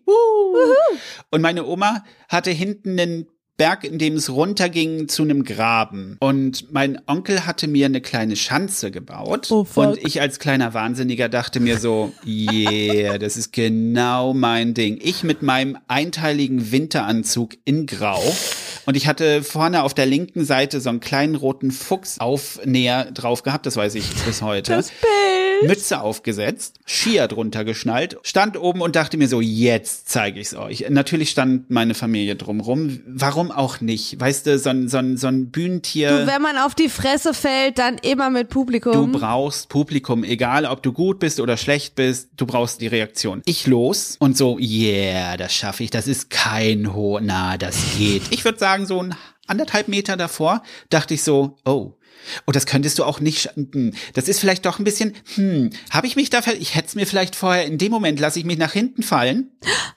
Und meine Oma hatte hinten einen Berg, in dem es runterging zu einem Graben. Und mein Onkel hatte mir eine kleine Schanze gebaut. Oh, fuck. und ich als kleiner Wahnsinniger dachte mir so, yeah, das ist genau mein Ding. Ich mit meinem einteiligen Winteranzug in Grau. Und ich hatte vorne auf der linken Seite so einen kleinen roten Fuchsaufnäher drauf gehabt, das weiß ich bis heute. Das Bild. Mütze aufgesetzt, Skier drunter geschnallt, stand oben und dachte mir so, jetzt zeige ich's euch. Natürlich stand meine Familie drumrum. Warum auch nicht? Weißt du, so ein, so ein, so ein Bühnentier. Wenn man auf die Fresse fällt, dann immer mit Publikum. Du brauchst Publikum, egal ob du gut bist oder schlecht bist, du brauchst die Reaktion. Ich los und so, yeah, das schaffe ich, das ist kein Ho, na, das geht. Ich würde sagen, so ein anderthalb Meter davor dachte ich so, oh, Oh, das könntest du auch nicht. Das ist vielleicht doch ein bisschen. Hm, habe ich mich dafür? Ich hätte es mir vielleicht vorher. In dem Moment lasse ich mich nach hinten fallen,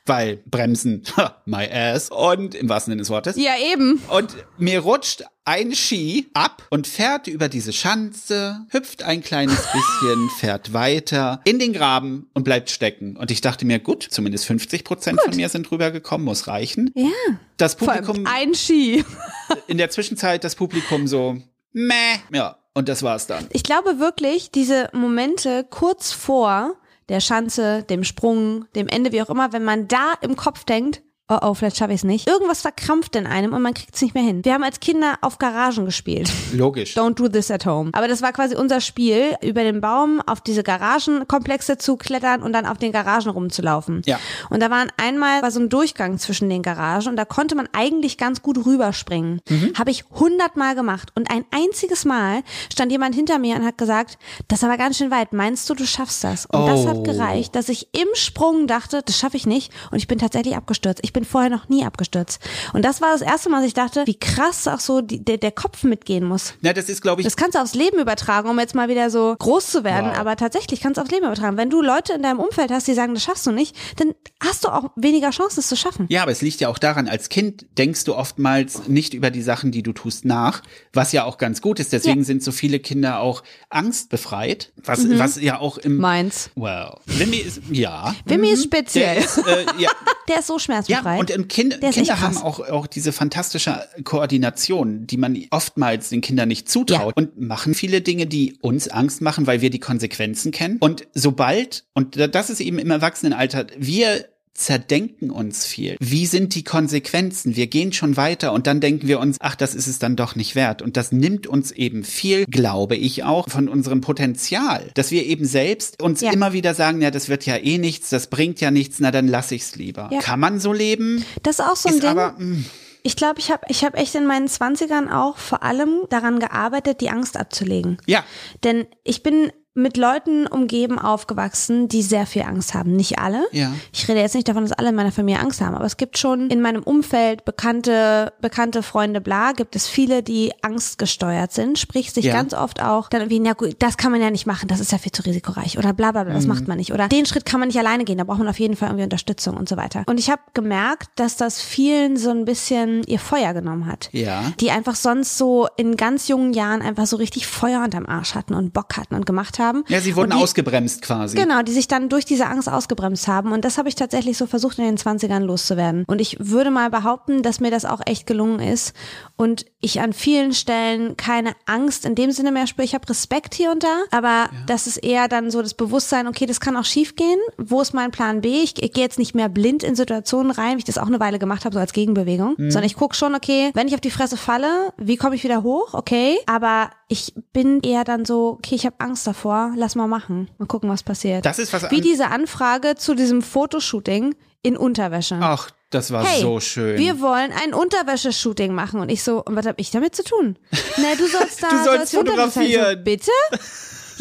weil Bremsen, my ass. Und im wahrsten Sinne des Wortes. Ja, eben. Und mir rutscht ein Ski ab und fährt über diese Schanze, hüpft ein kleines bisschen, fährt weiter in den Graben und bleibt stecken. Und ich dachte mir, gut, zumindest 50 Prozent von mir sind rübergekommen, muss reichen. Ja. Das Publikum, ein Ski. in der Zwischenzeit das Publikum so, meh, ja, und das war's dann. Ich glaube wirklich, diese Momente kurz vor der Schanze, dem Sprung, dem Ende, wie auch immer, wenn man da im Kopf denkt, oh oh, vielleicht schaffe ich es nicht. Irgendwas verkrampft in einem und man kriegt es nicht mehr hin. Wir haben als Kinder auf Garagen gespielt. Logisch. Don't do this at home. Aber das war quasi unser Spiel, über den Baum auf diese Garagenkomplexe zu klettern und dann auf den Garagen rumzulaufen. Ja. Und da waren einmal war so ein Durchgang zwischen den Garagen und da konnte man eigentlich ganz gut rüberspringen. Mhm. Habe ich hundertmal gemacht und ein einziges Mal stand jemand hinter mir und hat gesagt, das ist aber ganz schön weit. Meinst du, du schaffst das? Und das Oh. hat gereicht, dass ich im Sprung dachte, das schaffe ich nicht und ich bin tatsächlich abgestürzt. Ich bin vorher noch nie abgestürzt. Und das war das erste Mal, dass ich dachte, wie krass auch so die, der, der Kopf mitgehen muss. Na, das ist, glaube ich, Das kannst du aufs Leben übertragen, um jetzt mal wieder so groß zu werden. Wow. Aber tatsächlich kannst du aufs Leben übertragen. Wenn du Leute in deinem Umfeld hast, die sagen, das schaffst du nicht, dann hast du auch weniger Chancen, es zu schaffen. Ja, aber es liegt ja auch daran, als Kind denkst du oftmals nicht über die Sachen, die du tust, nach, was ja auch ganz gut ist. Deswegen Ja. sind so viele Kinder auch angstbefreit, was, Mhm. was ja auch im Meins. Well, Wimmy ist ja. Wimmy ist Der speziell. ist, äh, ja, Der ist so schmerzbefreit. ja, und ähm, kind, Der Kinder haben auch, auch diese fantastische Koordination, die man oftmals den Kindern nicht zutraut und machen viele Dinge, die uns Angst machen, weil wir die Konsequenzen kennen. Und sobald, und da- das ist eben im Erwachsenenalter, wir zerdenken uns viel. Wie sind die Konsequenzen? Wir gehen schon weiter und dann denken wir uns, ach, das ist es dann doch nicht wert. Und das nimmt uns eben viel, glaube ich auch, von unserem Potenzial, dass wir eben selbst uns Ja. immer wieder sagen, ja, das wird ja eh nichts, das bringt ja nichts, na dann lass ich's lieber. Ja. Kann man so leben? das ist auch so ein ist Ding. aber, mh, ich glaube, ich habe ich hab echt in meinen Zwanzigern auch vor allem daran gearbeitet, die Angst abzulegen. ja, Denn ich bin mit Leuten umgeben aufgewachsen, die sehr viel Angst haben. Nicht alle. Ja. Ich rede jetzt nicht davon, dass alle in meiner Familie Angst haben, aber es gibt schon in meinem Umfeld bekannte, bekannte Freunde, bla, gibt es viele, die angstgesteuert sind. Sprich, sich Ja. ganz oft auch dann irgendwie, na gut, das kann man ja nicht machen, das ist ja viel zu risikoreich oder bla bla bla, Mhm. das macht man nicht. Oder den Schritt kann man nicht alleine gehen, da braucht man auf jeden Fall irgendwie Unterstützung und so weiter. Und ich habe gemerkt, dass das vielen so ein bisschen ihr Feuer genommen hat ja. die einfach sonst so in ganz jungen Jahren einfach so richtig Feuer unterm Arsch hatten und Bock hatten und gemacht haben. Ja, sie wurden die, ausgebremst quasi. Genau, die sich dann durch diese Angst ausgebremst haben. Und das habe ich tatsächlich so versucht in den 20ern loszuwerden. Und ich würde mal behaupten, dass mir das auch echt gelungen ist. Und ich an vielen Stellen keine Angst in dem Sinne mehr spüre. Ich habe Respekt hier und da, aber das ist eher dann so das Bewusstsein, okay, das kann auch schief gehen. Wo ist mein Plan B? Ich, ich gehe jetzt nicht mehr blind in Situationen rein, wie ich das auch eine Weile gemacht habe, so als Gegenbewegung, sondern ich gucke schon, okay, wenn ich auf die Fresse falle, wie komme ich wieder hoch? Okay, aber ich bin eher dann so, okay, ich habe Angst davor, lass mal machen. Mal gucken, was passiert. Das ist was Wie diese Anfrage zu diesem Fotoshooting in Unterwäsche. Ach, das war Hey, so schön. wir wollen ein Unterwäscheshooting machen. Und ich so, und was habe ich damit zu tun? Na, du sollst da Du sollst fotografieren. So, bitte?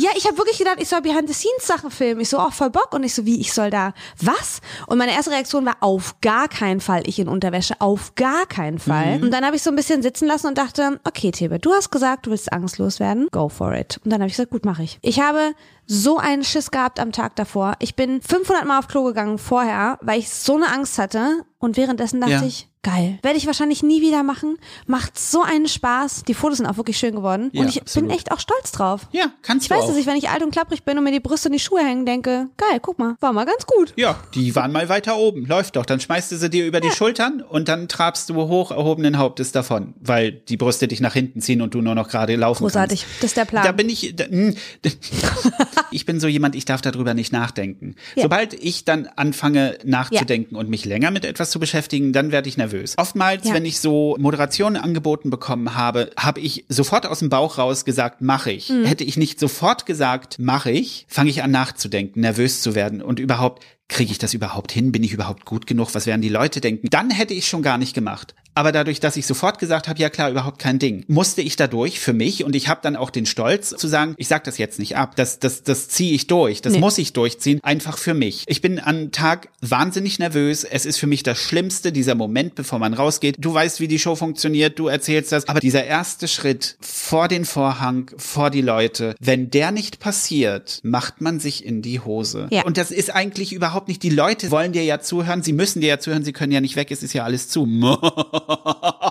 Ja, ich habe wirklich gedacht, ich soll Behind-the-Scenes-Sachen filmen. Ich so, auch voll Bock. Und ich so, wie, ich soll da, was? Und meine erste Reaktion war, auf gar keinen Fall ich in Unterwäsche, auf gar keinen Fall. Mhm. Und dann habe ich so ein bisschen sitzen lassen und dachte, okay, Thebe, du hast gesagt, du willst angstlos werden, go for it. Und dann habe ich gesagt, gut, mache ich. Ich habe so einen Schiss gehabt am Tag davor. Ich bin 500 Mal auf Klo gegangen vorher, weil ich so eine Angst hatte. Und währenddessen dachte Ja. ich, geil. Werde ich wahrscheinlich nie wieder machen. Macht so einen Spaß. Die Fotos sind auch wirklich schön geworden. Ja, und ich absolut. bin echt auch stolz drauf. ja, kannst Ich du weiß, auch. dass ich, wenn ich alt und klapprig bin und mir die Brüste in die Schuhe hängen, denke, geil, guck mal, war mal ganz gut. ja, die waren mal weiter oben. Läuft doch. Dann schmeißt du sie dir über die Schultern und dann trabst du hoch erhobenen Hauptes davon, weil die Brüste dich nach hinten ziehen und du nur noch gerade laufen Großartig. kannst. Das ist der Plan. Da bin ich, da, hm, ich bin so jemand, ich darf darüber nicht nachdenken. Ja. Sobald ich dann anfange nachzudenken und mich länger mit etwas zu beschäftigen, dann werde ich nervös. Oftmals, Ja. wenn ich so Moderationen angeboten bekommen habe, habe ich sofort aus dem Bauch raus gesagt, mache ich. Mhm. Hätte ich nicht sofort gesagt, mache ich, fange ich an nachzudenken, nervös zu werden und überhaupt kriege ich das überhaupt hin? Bin ich überhaupt gut genug? Was werden die Leute denken? Dann hätte ich schon gar nicht gemacht. Aber dadurch, dass ich sofort gesagt habe, ja klar, überhaupt kein Ding, musste ich dadurch für mich und ich habe dann auch den Stolz zu sagen, ich sag das jetzt nicht ab, das das das ziehe ich durch, das nee. muss ich durchziehen, einfach für mich. Ich bin am Tag wahnsinnig nervös. Es ist für mich das Schlimmste dieser Moment, bevor man rausgeht. Du weißt, wie die Show funktioniert, du erzählst das, aber dieser erste Schritt vor den Vorhang, vor die Leute, wenn der nicht passiert, macht man sich in die Hose. Ja. Und das ist eigentlich überhaupt nicht. Die Leute wollen dir ja zuhören, sie müssen dir ja zuhören, sie können ja nicht weg, es ist ja alles zu.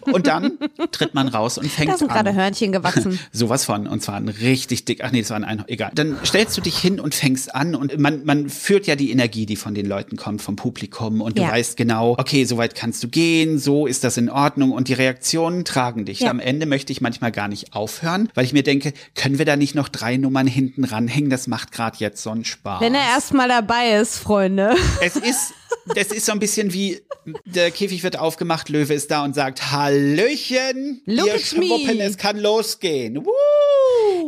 Und dann tritt man raus und fängt an. Da sind gerade Hörnchen gewachsen. Sowas von. Und zwar ein richtig dick, ach nee, das war ein, egal. Dann stellst du dich hin und fängst an und man, man führt ja die Energie, die von den Leuten kommt, vom Publikum und du ja. weißt genau, okay, so weit kannst du gehen, so ist das in Ordnung und die Reaktionen tragen dich. Ja. Am Ende möchte ich manchmal gar nicht aufhören, weil ich mir denke, können wir da nicht noch drei Nummern hinten ranhängen? Das macht gerade jetzt so einen Spaß. Wenn er erstmal dabei ist, Freunde. Es ist das ist so ein bisschen wie, der Käfig wird aufgemacht, Löwe ist da und sagt, Hallöchen, Look ihr Schwuppen, es kann losgehen. Woo!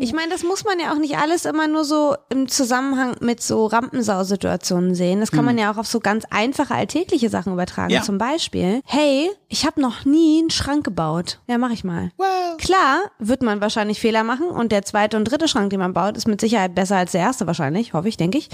Ich meine, das muss man ja auch nicht alles immer nur so im Zusammenhang mit so Rampensausituationen sehen. Das kann hm. man ja auch auf so ganz einfache alltägliche Sachen übertragen. Ja. Zum Beispiel, hey, ich habe noch nie einen Schrank gebaut. Ja, mach ich mal. Wow. Klar, wird man wahrscheinlich Fehler machen und der zweite und dritte Schrank, den man baut, ist mit Sicherheit besser als der erste wahrscheinlich, hoffe ich, denke ich.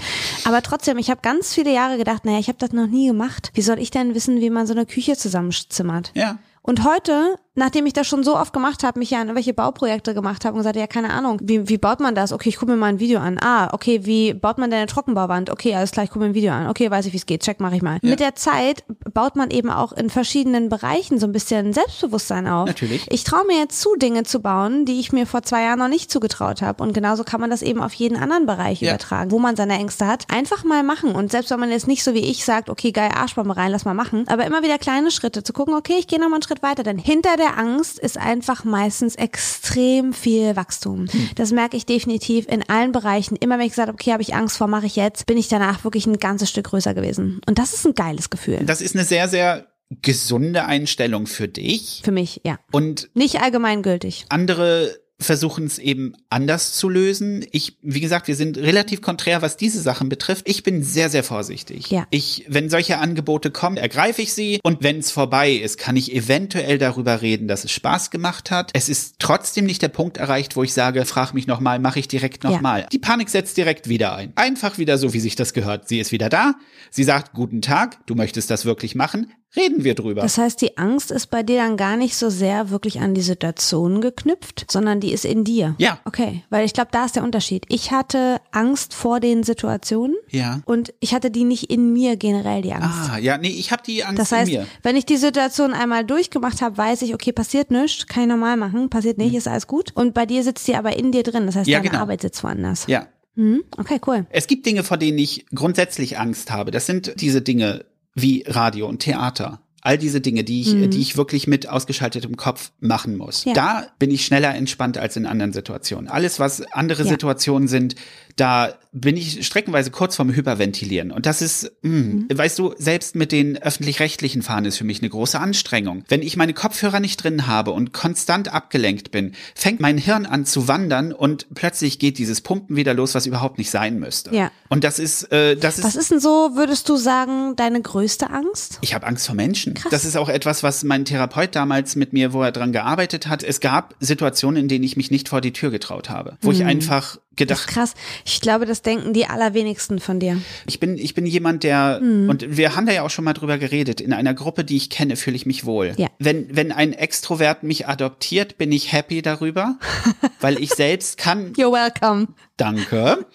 Aber trotzdem, ich habe ganz viele Jahre gedacht, naja, ich habe das noch nie gemacht. Wie soll ich denn wissen, wie man so eine Küche zusammenzimmert? Ja. Und heute nachdem ich das schon so oft gemacht habe, mich ja an irgendwelche Bauprojekte gemacht habe und gesagt, ja, keine Ahnung, wie, wie baut man das? Okay, ich gucke mir mal ein Video an. Ah, okay, wie baut man denn eine Trockenbauwand? Okay, alles klar, ich gucke mir ein Video an. Okay, weiß ich, wie es geht. Check, mache ich mal. Ja. Mit der Zeit baut man eben auch in verschiedenen Bereichen so ein bisschen Selbstbewusstsein auf. Natürlich. Ich traue mir jetzt zu, Dinge zu bauen, die ich mir vor zwei Jahren noch nicht zugetraut habe. Und genauso kann man das eben auf jeden anderen Bereich ja. übertragen, wo man seine Ängste hat. Einfach mal machen. Und selbst wenn man jetzt nicht so wie ich sagt, okay, geil, Arschbombe rein, lass mal machen. Aber immer wieder kleine Schritte zu gucken, okay, ich gehe noch mal einen Schritt weiter. Denn hinter der Angst ist einfach meistens extrem viel Wachstum. Hm. Das merke ich definitiv in allen Bereichen. Immer wenn ich gesagt habe, okay, habe ich Angst vor, mache ich jetzt, bin ich danach wirklich ein ganzes Stück größer gewesen. Und das ist ein geiles Gefühl. Das ist eine sehr, sehr gesunde Einstellung für dich. Für mich, ja. Und nicht allgemeingültig. Andere versuchen es eben anders zu lösen. Ich, wie gesagt, wir sind relativ konträr, was diese Sachen betrifft. Ich bin sehr, sehr vorsichtig. Ja. Ich, wenn solche Angebote kommen, ergreife ich sie und wenn es vorbei ist, kann ich eventuell darüber reden, dass es Spaß gemacht hat. Es ist trotzdem nicht der Punkt erreicht, wo ich sage, frag mich nochmal, mache ich direkt nochmal. Ja. Die Panik setzt direkt wieder ein. Einfach wieder so, wie sich das gehört. Sie ist wieder da. Sie sagt, guten Tag, du möchtest das wirklich machen reden wir drüber. Das heißt, die Angst ist bei dir dann gar nicht so sehr wirklich an die Situation geknüpft, sondern die ist in dir. Ja. Okay, weil ich glaube, da ist der Unterschied. Ich hatte Angst vor den Situationen. Ja. Und ich hatte die nicht in mir generell die Angst. Ah, ja, nee, ich habe die Angst das heißt, in mir. wenn ich die Situation einmal durchgemacht habe, weiß ich, okay, passiert nichts, kann ich normal machen, passiert nicht, mhm. ist alles gut. Und bei dir sitzt die aber in dir drin. Das heißt, ja, deine genau. Arbeit sitzt woanders. Ja. Mhm. Okay, cool. Es gibt Dinge, vor denen ich grundsätzlich Angst habe. Das sind diese Dinge wie Radio und Theater. All diese Dinge, die ich, mhm. die ich wirklich mit ausgeschaltetem Kopf machen muss. Ja. Da bin ich schneller entspannt als in anderen Situationen. Alles, was andere ja. Situationen sind, da bin ich streckenweise kurz vorm Hyperventilieren. Und das ist, mh, mhm. weißt du, selbst mit den öffentlich-rechtlichen Fahren ist für mich eine große Anstrengung. Wenn ich meine Kopfhörer nicht drin habe und konstant abgelenkt bin, fängt mein Hirn an zu wandern und plötzlich geht dieses Pumpen wieder los, was überhaupt nicht sein müsste. Ja. Und das ist, äh, das ist. Was ist denn so, würdest du sagen, deine größte Angst? Ich habe Angst vor Menschen. Krass. Das ist auch etwas, was mein Therapeut damals mit mir, wo er dran gearbeitet hat. Es gab Situationen, in denen ich mich nicht vor die Tür getraut habe, wo mhm. ich einfach gedacht. krass. Ich glaube, das denken die allerwenigsten von dir. Ich bin, ich bin jemand, der, mhm. und wir haben da ja auch schon mal drüber geredet, in einer Gruppe, die ich kenne, fühle ich mich wohl. Ja. Wenn, wenn ein Extrovert mich adoptiert, bin ich happy darüber, weil ich selbst kann. You're welcome. Danke.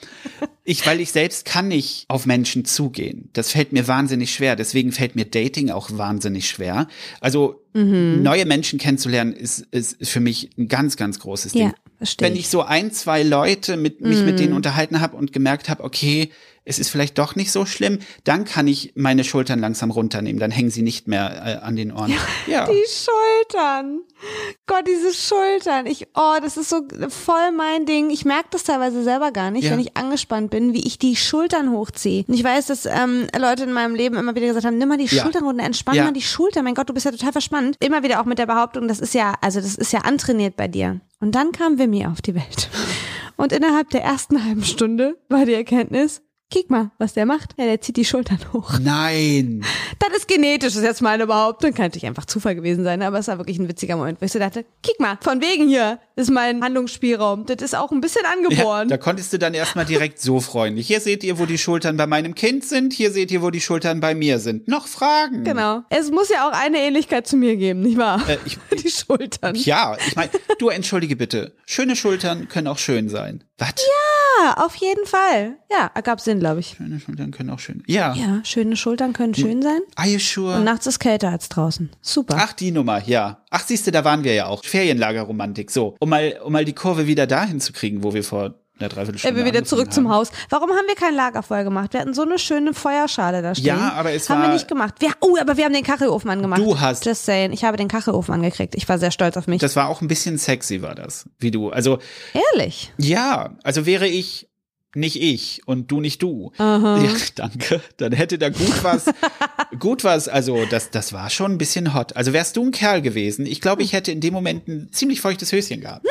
Ich, weil ich selbst kann nicht auf Menschen zugehen. Das fällt mir wahnsinnig schwer. Deswegen fällt mir Dating auch wahnsinnig schwer. Also mhm. neue Menschen kennenzulernen ist, ist für mich ein ganz, ganz großes Ding. Ja. Verstehe Wenn ich so ein, zwei Leute mit mich mm. mit denen mm. unterhalten habe und gemerkt habe, okay, es ist vielleicht doch nicht so schlimm, dann kann ich meine Schultern langsam runternehmen, dann hängen sie nicht mehr äh, an den Ohren. Ja, ja. Die Schultern. Gott, diese Schultern. Ich, oh, das ist so voll mein Ding. Ich merke das teilweise selber gar nicht, ja. wenn ich angespannt bin, wie ich die Schultern hochziehe. Und ich weiß, dass ähm, Leute in meinem Leben immer wieder gesagt haben, nimm mal die ja. Schultern runter, entspann mal die Schultern. Mein Gott, du bist ja total verspannt. Immer wieder auch mit der Behauptung, das ist ja, also das ist ja antrainiert bei dir. Und dann kam Vimy auf die Welt. Und innerhalb der ersten halben Stunde war die Erkenntnis, kick mal, was der macht. Ja, der zieht die Schultern hoch. Nein. Das ist genetisch, das ist jetzt meine Behauptung. Kann natürlich einfach Zufall gewesen sein, aber es war wirklich ein witziger Moment, wo ich so dachte, kick mal, von wegen hier ist mein Handlungsspielraum. Das ist auch ein bisschen angeboren. Ja, da konntest du dann erstmal direkt so freundlich. Hier seht ihr, wo die Schultern bei meinem Kind sind. Hier seht ihr, wo die Schultern bei mir sind. Noch Fragen? Genau. Es muss ja auch eine Ähnlichkeit zu mir geben, nicht wahr? Äh, ich, die Schultern. Ja, ich meine, du entschuldige bitte. Schöne Schultern können auch schön sein. Was? Ja, auf jeden Fall. Ja, ergab Sinn, glaube ich. Schöne Schultern können auch schön. Ja. Ja, schöne Schultern können schön sein. Are you sure? Und nachts ist kälter als draußen. Super. Ach, die Nummer, ja. Ach, siehste, da waren wir ja auch. Ferienlagerromantik. So, um mal, um mal die Kurve wieder dahin zu kriegen, wo wir vor einer Dreiviertelstunde Äh, wir wieder zurück angefangen zum haben. Haus. Warum haben wir kein Lagerfeuer gemacht? Wir hatten so eine schöne Feuerschale da stehen. Ja, aber es haben war- wir nicht gemacht. Wir, oh, aber wir haben den Kachelofen angemacht. Du hast- Just saying. Ich habe den Kachelofen angekriegt. Ich war sehr stolz auf mich. Das war auch ein bisschen sexy, war das. Wie du. Also, Ehrlich. ja, also wäre ich nicht ich und du nicht du. Ja, danke. Dann hätte da gut was, gut was, also das, das war schon ein bisschen hot. Also wärst du ein Kerl gewesen, ich glaube, ich hätte in dem Moment ein ziemlich feuchtes Höschen gehabt.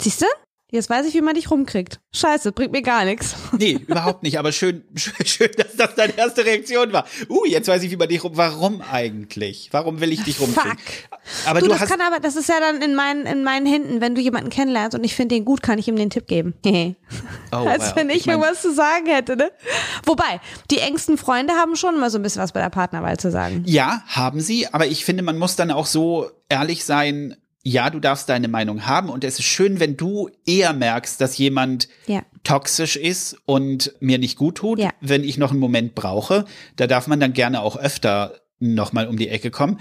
Siehst du? Jetzt weiß ich, wie man dich rumkriegt. Scheiße, bringt mir gar nichts. Nee, überhaupt nicht, aber schön, schön, schön, dass das deine erste Reaktion war. Uh, jetzt weiß ich, wie man dich rum, warum eigentlich? Warum will ich dich rumkriegen? Fuck. Aber du, du, das hast, kann aber, das ist ja dann in meinen, in meinen Händen, wenn du jemanden kennenlernst und ich finde den gut, kann ich ihm den Tipp geben. oh, Als wow. wenn ich, mein, irgendwas zu sagen hätte, ne? Wobei, die engsten Freunde haben schon immer so ein bisschen was bei der Partnerwahl zu sagen. Ja, haben sie, aber ich finde, man muss dann auch so ehrlich sein, ja, du darfst deine Meinung haben und es ist schön, wenn du eher merkst, dass jemand Ja. toxisch ist und mir nicht gut tut, Ja. wenn ich noch einen Moment brauche. Da darf man dann gerne auch öfter nochmal um die Ecke kommen.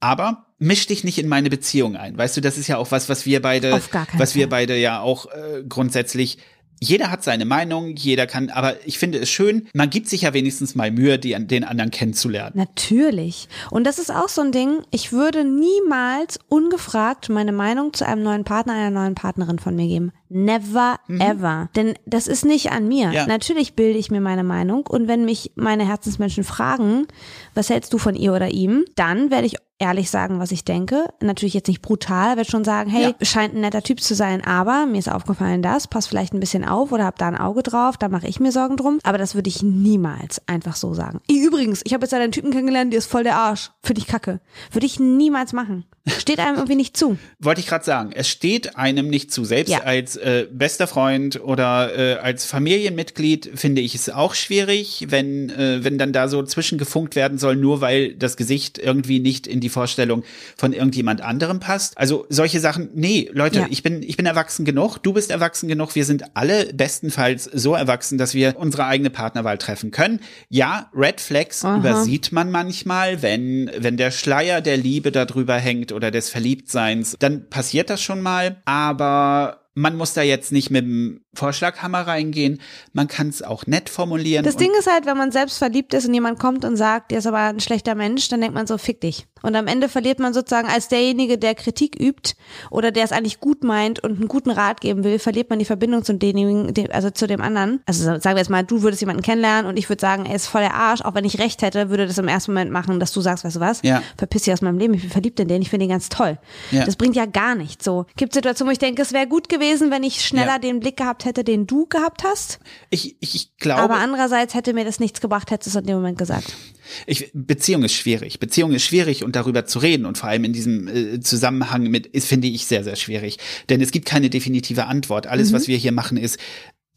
Aber misch dich nicht in meine Beziehung ein. Weißt du, das ist ja auch was, was wir beide, was wir beide ja auch äh, grundsätzlich jeder hat seine Meinung, jeder kann, aber ich finde es schön, man gibt sich ja wenigstens mal Mühe, die, den anderen kennenzulernen. Natürlich. Und das ist auch so ein Ding, ich würde niemals ungefragt meine Meinung zu einem neuen Partner, einer neuen Partnerin von mir geben. Never ever. Denn das ist nicht an mir. Mhm. Ja. Natürlich bilde ich mir meine Meinung und wenn mich meine Herzensmenschen fragen, was hältst du von ihr oder ihm, dann werde ich ehrlich sagen, was ich denke. Natürlich jetzt nicht brutal, werde schon sagen, hey, Ja. scheint ein netter Typ zu sein, aber mir ist aufgefallen das, pass vielleicht ein bisschen auf oder hab da ein Auge drauf, da mache ich mir Sorgen drum. Aber das würde ich niemals einfach so sagen. Übrigens, ich habe jetzt einen Typen kennengelernt, der ist voll der Arsch. Finde ich kacke. Würde ich niemals machen. Steht einem irgendwie nicht zu. Wollte ich gerade sagen, es steht einem nicht zu. Selbst Ja. als äh, bester Freund oder äh, als Familienmitglied finde ich es auch schwierig, wenn, äh, wenn dann da so zwischengefunkt werden soll, nur weil das Gesicht irgendwie nicht in die Vorstellung von irgendjemand anderem passt. Also solche Sachen, nee, Leute, Ja. ich bin, ich bin erwachsen genug, du bist erwachsen genug, wir sind alle bestenfalls so erwachsen, dass wir unsere eigene Partnerwahl treffen können. Ja, Red Flags übersieht man manchmal, wenn, wenn der Schleier der Liebe darüber hängt oder des Verliebtseins, dann passiert das schon mal, aber man muss da jetzt nicht mit dem Vorschlaghammer reingehen. Man kann es auch nett formulieren. Das Ding ist halt, wenn man selbst verliebt ist und jemand kommt und sagt, der ist aber ein schlechter Mensch, dann denkt man so, fick dich. Und am Ende verliert man sozusagen als derjenige, der Kritik übt oder der es eigentlich gut meint und einen guten Rat geben will, verliert man die Verbindung zu demjenigen, dem- also zu dem anderen. Also sagen wir jetzt mal, du würdest jemanden kennenlernen und ich würde sagen, er ist voll der Arsch. Auch wenn ich recht hätte, würde das im ersten Moment machen, dass du sagst, weißt du was? Ja. Verpiss dich aus meinem Leben, ich bin verliebt in den, ich finde ihn ganz toll. Ja. Das bringt ja gar nichts. So gibt Situationen, wo ich denke, es wäre gut gewesen, wenn ich schneller Ja. den Blick gehabt hätte, den du gehabt hast. ich, ich, ich glaube, Aber andererseits hätte mir das nichts gebracht, hättest du es in dem Moment gesagt. Ich, Beziehung ist schwierig. Beziehung ist schwierig und darüber zu reden und vor allem in diesem äh, Zusammenhang mit, ist, finde ich sehr, sehr schwierig. Denn es gibt keine definitive Antwort. Alles, was wir hier machen, ist,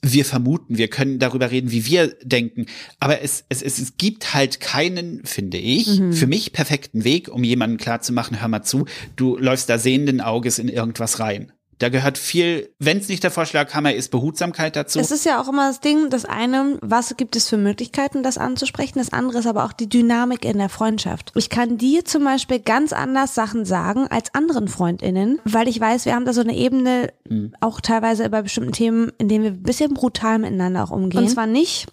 wir vermuten, wir können darüber reden, wie wir denken. Aber es, es, es, es gibt halt keinen, finde ich, für mich perfekten Weg, um jemandem klarzumachen, hör mal zu, du läufst da sehenden Auges in irgendwas rein. Da gehört viel, wenn es nicht der Vorschlaghammer ist, Behutsamkeit dazu. Es ist ja auch immer das Ding, das eine, was gibt es für Möglichkeiten, das anzusprechen, das andere ist aber auch die Dynamik in der Freundschaft. Ich kann dir zum Beispiel ganz anders Sachen sagen als anderen FreundInnen, weil ich weiß, wir haben da so eine Ebene, auch teilweise bei bestimmten Themen, in denen wir ein bisschen brutal miteinander auch umgehen. Und zwar nicht,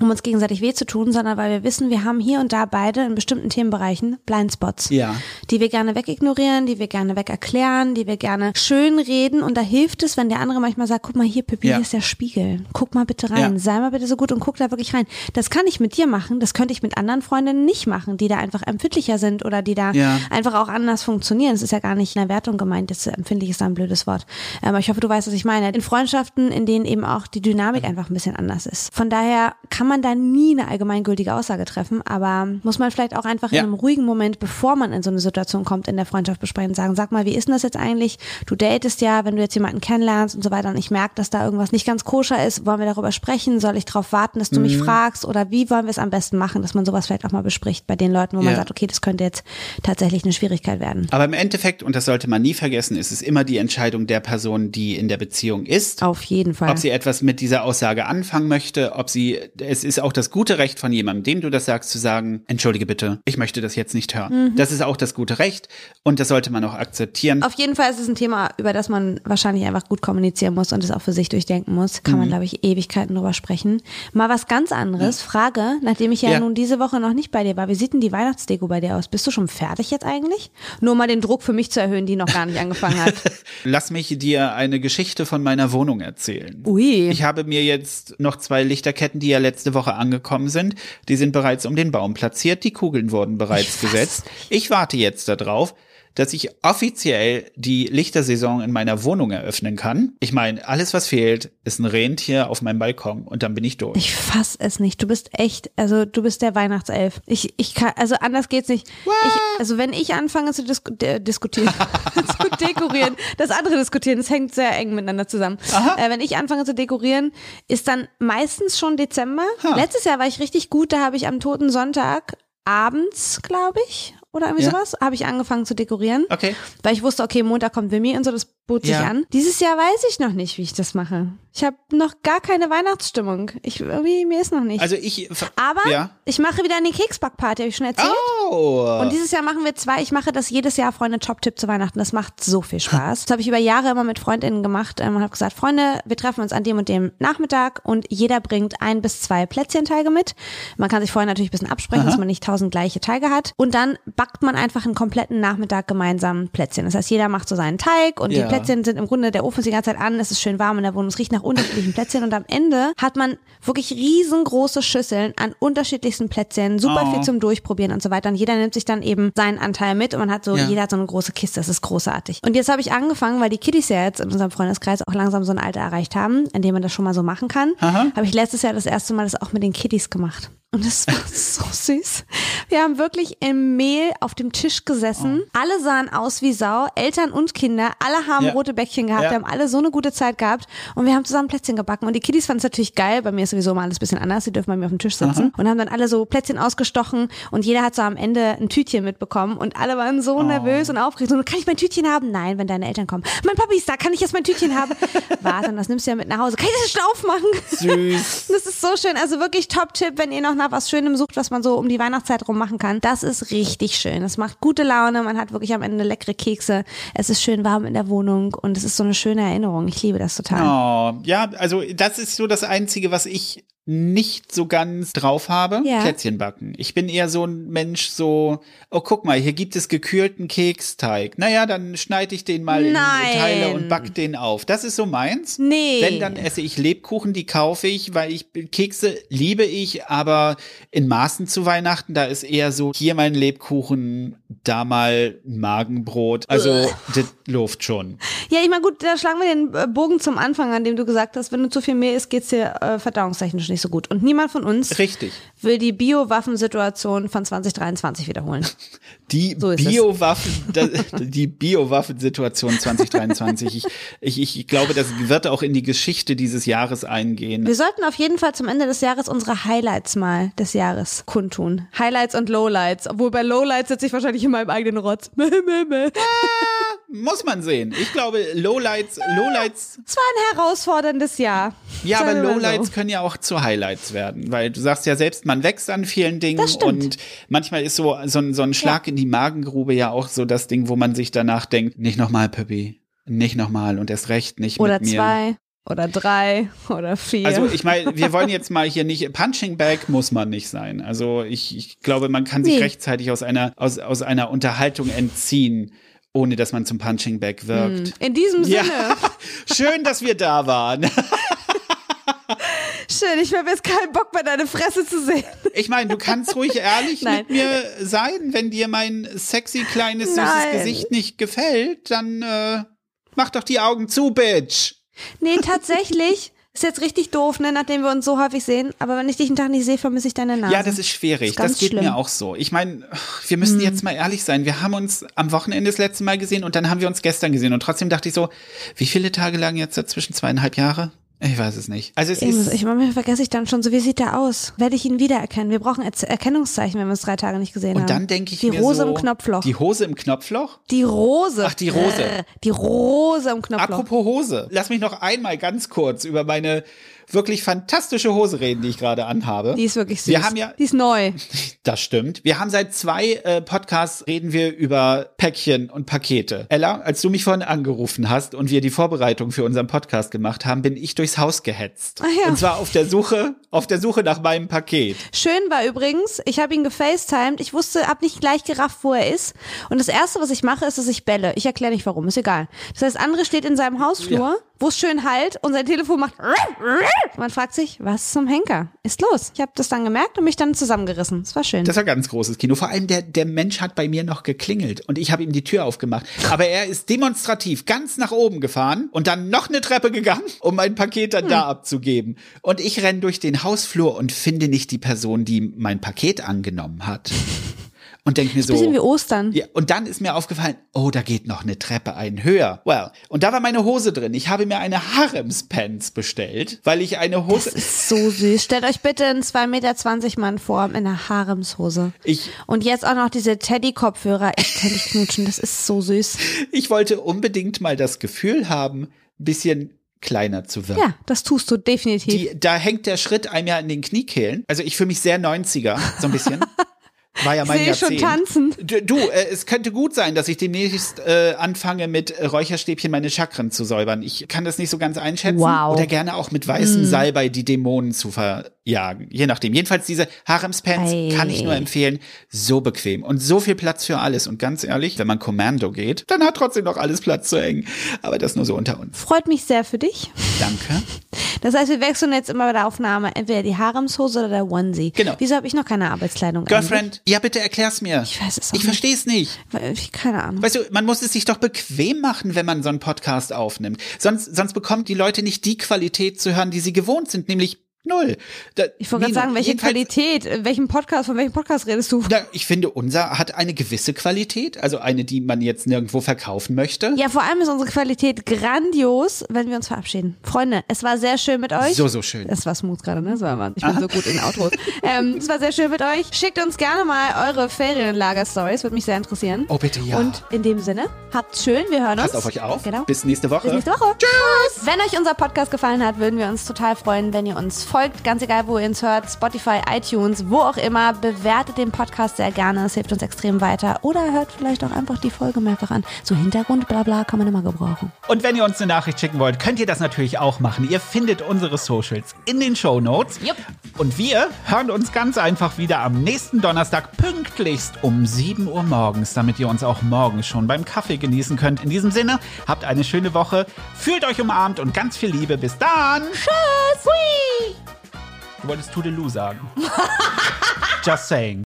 um uns gegenseitig weh zu tun, sondern weil wir wissen, wir haben hier und da beide in bestimmten Themenbereichen Blindspots. Ja. Die wir gerne wegignorieren, die wir gerne wegerklären, die wir gerne schön reden. Und da hilft es, wenn der andere manchmal sagt, guck mal hier, Pippi, Ja. hier ist der Spiegel. Guck mal bitte rein. Ja. Sei mal bitte so gut und guck da wirklich rein. Das kann ich mit dir machen, das könnte ich mit anderen Freundinnen nicht machen, die da einfach empfindlicher sind oder die da Ja. einfach auch anders funktionieren. Es ist ja gar nicht eine Wertung gemeint, das empfindlich ist da ein blödes Wort. Aber ich hoffe, du weißt, was ich meine. In Freundschaften, in denen eben auch die Dynamik einfach ein bisschen anders ist. Von daher kann man da nie eine allgemeingültige Aussage treffen, aber muss man vielleicht auch einfach Ja. in einem ruhigen Moment, bevor man in so eine Situation kommt, in der Freundschaft besprechen und sagen, sag mal, wie ist denn das jetzt eigentlich? Du datest ja, wenn du jetzt jemanden kennenlernst und so weiter und ich merke, dass da irgendwas nicht ganz koscher ist, wollen wir darüber sprechen? Soll ich darauf warten, dass du mich Mhm. fragst? Oder wie wollen wir es am besten machen, dass man sowas vielleicht auch mal bespricht bei den Leuten, wo man Ja. sagt, okay, das könnte jetzt tatsächlich eine Schwierigkeit werden. Aber im Endeffekt, und das sollte man nie vergessen, ist es immer die Entscheidung der Person, die in der Beziehung ist. Auf jeden Fall. Ob sie etwas mit dieser Aussage anfangen möchte, ob sie, es ist auch das gute Recht von jemandem, dem du das sagst, zu sagen, entschuldige bitte, ich möchte das jetzt nicht hören. Mhm. Das ist auch das gute Recht und das sollte man auch akzeptieren. Auf jeden Fall ist es ein Thema, über das man wahrscheinlich einfach gut kommunizieren muss und es auch für sich durchdenken muss. Kann Mhm. man, glaube ich, Ewigkeiten drüber sprechen. Mal was ganz anderes. Frage, nachdem ich ja, Ja. nun diese Woche noch nicht bei dir war, wie sieht denn die Weihnachtsdeko bei dir aus? Bist du schon fertig jetzt eigentlich? Nur mal den Druck für mich zu erhöhen, die noch gar nicht angefangen hat. Lass mich dir eine Geschichte von meiner Wohnung erzählen. Ui. Ich habe mir jetzt noch zwei Lichterketten, die ja letzte Woche angekommen sind. Die sind bereits um den Baum platziert. Die Kugeln wurden bereits gesetzt. Ich warte jetzt darauf, dass ich offiziell die Lichtersaison in meiner Wohnung eröffnen kann. Ich meine, alles was fehlt, ist ein Rentier auf meinem Balkon und dann bin ich durch. Ich fass es nicht. Du bist echt, also du bist der Weihnachtself. Ich, ich kann, also anders geht's nicht. Ich, also wenn ich anfange zu disku äh, diskutieren, zu dekorieren, das andere diskutieren, das hängt sehr eng miteinander zusammen. Äh, wenn ich anfange zu dekorieren, ist dann meistens schon Dezember. Letztes Jahr war ich richtig gut, da habe ich am Toten Sonntag abends, glaube ich, oder irgendwie Ja. sowas, habe ich angefangen zu dekorieren. Okay. Weil ich wusste, okay, Montag kommt Wimmy und so, das bot sich Ja. an. Dieses Jahr weiß ich noch nicht, wie ich das mache. Ich habe noch gar keine Weihnachtsstimmung. Ich, irgendwie, mir ist noch nicht. Also ich. Aber Ja. ich mache wieder eine Keksbackparty, habe ich schon erzählt. Oh. Und dieses Jahr machen wir zwei. Ich mache das jedes Jahr, Freunde, Top-Tipp zu Weihnachten. Das macht so viel Spaß. Das habe ich über Jahre immer mit FreundInnen gemacht ähm, und habe gesagt, Freunde, wir treffen uns an dem und dem Nachmittag und jeder bringt ein bis zwei Plätzchenteige mit. Man kann sich vorher natürlich ein bisschen absprechen, dass man nicht tausend gleiche Teige hat. Und dann backt man einfach einen kompletten Nachmittag gemeinsam Plätzchen. Das heißt, jeder macht so seinen Teig und Ja. die Plätzchen sind im Grunde, der Ofen ist die ganze Zeit an, es ist schön warm in der Wohnung, es riecht nach unterschiedlichen Plätzchen und am Ende hat man wirklich riesengroße Schüsseln an unterschiedlichsten Plätzchen, super Oh. viel zum Durchprobieren und so weiter. Und jeder nimmt sich dann eben seinen Anteil mit und man hat so, Ja. jeder hat so eine große Kiste, das ist großartig. Und jetzt habe ich angefangen, weil die Kiddies ja jetzt in unserem Freundeskreis auch langsam so ein Alter erreicht haben, in dem man das schon mal so machen kann, habe ich letztes Jahr das erste Mal das auch mit den Kiddies gemacht. Und das war so süß. Wir haben wirklich im Mehl auf dem Tisch gesessen. Alle sahen aus wie Sau, Eltern und Kinder. Alle haben Ja. rote Bäckchen gehabt. Ja. Wir haben alle so eine gute Zeit gehabt. Und wir haben zusammen Plätzchen gebacken. Und die Kiddies fanden es natürlich geil. Bei mir ist sowieso mal alles ein bisschen anders. Die dürfen bei mir auf dem Tisch sitzen. Und haben dann alle so Plätzchen ausgestochen. Und jeder hat so am Ende ein Tütchen mitbekommen. Und alle waren so nervös und aufgeregt. Und kann ich mein Tütchen haben? Nein, wenn deine Eltern kommen. Mein Papi ist da. Kann ich jetzt mein Tütchen haben? Warte, das nimmst du ja mit nach Hause. Kann ich das schon aufmachen? Süß. Das ist so schön. Also wirklich Top-Tipp, wenn ihr noch nach was Schönem sucht, was man so um die Weihnachtszeit rum machen kann. Das ist richtig schön. Das macht gute Laune. Man hat wirklich am Ende leckere Kekse. Es ist schön warm in der Wohnung und es ist so eine schöne Erinnerung. Ich liebe das total. Oh, ja, also das ist so das Einzige, was ich nicht so ganz drauf habe. Ja. Plätzchen backen. Ich bin eher so ein Mensch, so, oh, guck mal, hier gibt es gekühlten Keksteig. Naja, dann schneide ich den mal Nein. in Teile und back den auf. Das ist so meins. Nee. Wenn, dann esse ich Lebkuchen, die kaufe ich, weil ich Kekse liebe ich, aber in Maßen zu Weihnachten, da ist eher so, hier mein Lebkuchen, da mal Magenbrot. Also, das läuft schon. Ja, ich meine, gut, da schlagen wir den äh, Bogen zum Anfang, an dem du gesagt hast, wenn du zu viel Mehl isst, geht's dir äh, verdauungstechnisch nicht so gut. Und niemand von uns Richtig. will die Biowaffensituation von 2023 wiederholen. Die So. Biowaffen, die Biowaffensituation 2023. Ich, ich, ich glaube, das wird auch in die Geschichte dieses Jahres eingehen. Wir sollten auf jeden Fall zum Ende des Jahres unsere Highlights mal des Jahres kundtun. Highlights und Lowlights. Obwohl bei Lowlights sitze ich wahrscheinlich in meinem eigenen Rotz. Meh. Muss man sehen. Ich glaube, Lowlights, Lowlights, Es war ein herausforderndes Jahr. Ja, aber Lowlights so. können ja auch zu Highlights werden, weil du sagst ja selbst, man wächst an vielen Dingen und manchmal ist so, so, ein- so ein Schlag in die Magengrube ja auch so das Ding, wo man sich danach denkt, nicht nochmal, Pippi, nicht nochmal und erst recht nicht Oder mit mir. zwei. Oder drei. Oder vier. Also ich meine, wir wollen jetzt mal hier nicht Punching Bag muss man nicht sein. Also ich, ich glaube, man kann sich Nee. rechtzeitig aus einer aus, aus einer Unterhaltung entziehen, ohne dass man zum Punching Bag wirkt. in diesem Ja, Sinne. schön, dass wir da waren. Schön, ich habe jetzt keinen Bock mehr, deine Fresse zu sehen. Ich meine, du kannst ruhig ehrlich mit mir sein, wenn dir mein sexy kleines süßes Nein. Gesicht nicht gefällt, dann äh, mach doch die Augen zu, Bitch. Nee, tatsächlich Ist jetzt richtig doof, ne, nachdem wir uns so häufig sehen. Aber wenn ich dich einen Tag nicht sehe, vermisse ich deine Nase. Ja, das ist schwierig. ist das geht schlimm. mir auch so. Ich meine, wir müssen Hm. jetzt mal ehrlich sein. Wir haben uns am Wochenende das letzte Mal gesehen und dann haben wir uns gestern gesehen. Und trotzdem dachte ich so, wie viele Tage lagen jetzt dazwischen? Zweieinhalb Jahre? Ich weiß es nicht. Also es Irgendwas- ist. Ich manchmal vergesse ich dann schon so, wie sieht der aus? Werde ich ihn wiedererkennen? Wir brauchen Er- Erkennungszeichen, wenn wir uns drei Tage nicht gesehen haben. Und dann denke ich die mir Rose so, im Knopfloch. Die Hose im Knopfloch? Die Rose. Ach, die Rose. Äh, Die Rose im Knopfloch. Apropos Hose. Lass mich noch einmal ganz kurz über meine wirklich fantastische Hose reden, die ich gerade anhabe. Die ist wirklich süß. Wir haben ja, Die ist neu. das stimmt. Wir haben seit zwei äh, Podcasts reden wir über Päckchen und Pakete. Ella, als du mich vorhin angerufen hast und wir die Vorbereitung für unseren Podcast gemacht haben, bin ich durchs Haus gehetzt. Ah ja. Und zwar auf der Suche, auf der Suche nach meinem Paket. Schön war übrigens, ich habe ihn gefacetimed. Ich wusste, hab nicht gleich gerafft, wo er ist. Und das erste, was ich mache, ist, dass ich belle. Ich erkläre nicht warum, ist egal. Das heißt, André steht in seinem Hausflur, wo es schön halt und sein Telefon macht. Man fragt sich, was zum Henker ist los? Ich habe das dann gemerkt und mich dann zusammengerissen. Es war schön. Das war ganz großes Kino. Vor allem der, der Mensch hat bei mir noch geklingelt und ich habe ihm die Tür aufgemacht. Aber er ist demonstrativ ganz nach oben gefahren und dann noch eine Treppe gegangen, um mein Paket dann Hm. da abzugeben. Und ich renn durch den Hausflur und finde nicht die Person, die mein Paket angenommen hat. Und denk mir so. Bisschen wie Ostern. Ja, und dann ist mir aufgefallen, oh, da geht noch eine Treppe ein höher. Well, und da war meine Hose drin. Ich habe mir eine Haremspants bestellt, weil ich eine Hose. Ist so süß. Stellt euch bitte einen 2,20 Meter Mann vor in einer Haremshose. Ich, Und jetzt auch noch diese Teddy-Kopfhörer. Ich kann dich knutschen. Das ist so süß. ich wollte unbedingt mal das Gefühl haben, ein bisschen kleiner zu werden. Ja, das tust du definitiv. Die, da hängt der Schritt einem ja in den Kniekehlen. Also ich fühle mich sehr 90er, so ein bisschen. War ja mein sehe schon Jahrzehnt. tanzen. Du, du äh, es könnte gut sein, dass ich demnächst äh, anfange, mit Räucherstäbchen meine Chakren zu säubern. Ich kann das nicht so ganz einschätzen. Wow. Oder gerne auch mit weißem Salbei die Dämonen zu verjagen. Je nachdem. Jedenfalls diese Haremspants Ei. kann ich nur empfehlen. So bequem und so viel Platz für alles. Und ganz ehrlich, wenn man Kommando geht, dann hat trotzdem noch alles Platz zu eng. Aber das nur so unter uns. Freut mich sehr für dich. Danke. Das heißt, wir wechseln jetzt immer bei der Aufnahme entweder die Haremshose oder der Onesie. Genau. Wieso habe ich noch keine Arbeitskleidung? Girlfriend, ja bitte erklär's mir. Ich weiß es auch Ich verstehe es nicht. eigentlich? Ich, keine Ahnung. Weißt du, man muss es sich doch bequem machen, wenn man so einen Podcast aufnimmt. Sonst, sonst bekommen die Leute nicht die Qualität zu hören, die sie gewohnt sind, nämlich null. Da, Ich wollte gerade sagen, welche Qualität, äh, welchen Podcast, von welchem Podcast redest du? Na, ich finde, unser hat eine gewisse Qualität, also eine, die man jetzt nirgendwo verkaufen möchte. Ja, vor allem ist unsere Qualität grandios, wenn wir uns verabschieden. Freunde, es war sehr schön mit euch. So, so schön. Es war smooth gerade, ne? So, Mann. Ich bin so gut in Outros. ähm, es war sehr schön mit euch. Schickt uns gerne mal eure Ferienlager-Stories, würde mich sehr interessieren. Oh, bitte, ja. Und in dem Sinne, habt's schön, wir hören uns. Passt auf euch auf. Genau. Bis nächste Woche. Bis nächste Woche. Tschüss. Wenn euch unser Podcast gefallen hat, würden wir uns total freuen, wenn ihr uns folgt. Ganz egal, wo ihr uns hört. Spotify, iTunes, wo auch immer. Bewertet den Podcast sehr gerne. Es hilft uns extrem weiter. Oder hört vielleicht auch einfach die Folge mehrfach an. So Hintergrund, bla bla, kann man immer gebrauchen. Und wenn ihr uns eine Nachricht schicken wollt, könnt ihr das natürlich auch machen. Ihr findet unsere Socials in den Show Notes. Jupp. Und wir hören uns ganz einfach wieder am nächsten Donnerstag pünktlichst um 7 Uhr morgens, damit ihr uns auch morgens schon beim Kaffee genießen könnt. In diesem Sinne, habt eine schöne Woche, fühlt euch umarmt und ganz viel Liebe. Bis dann. Tschüss. Hui. Du wolltest Toodaloo sagen. Just saying.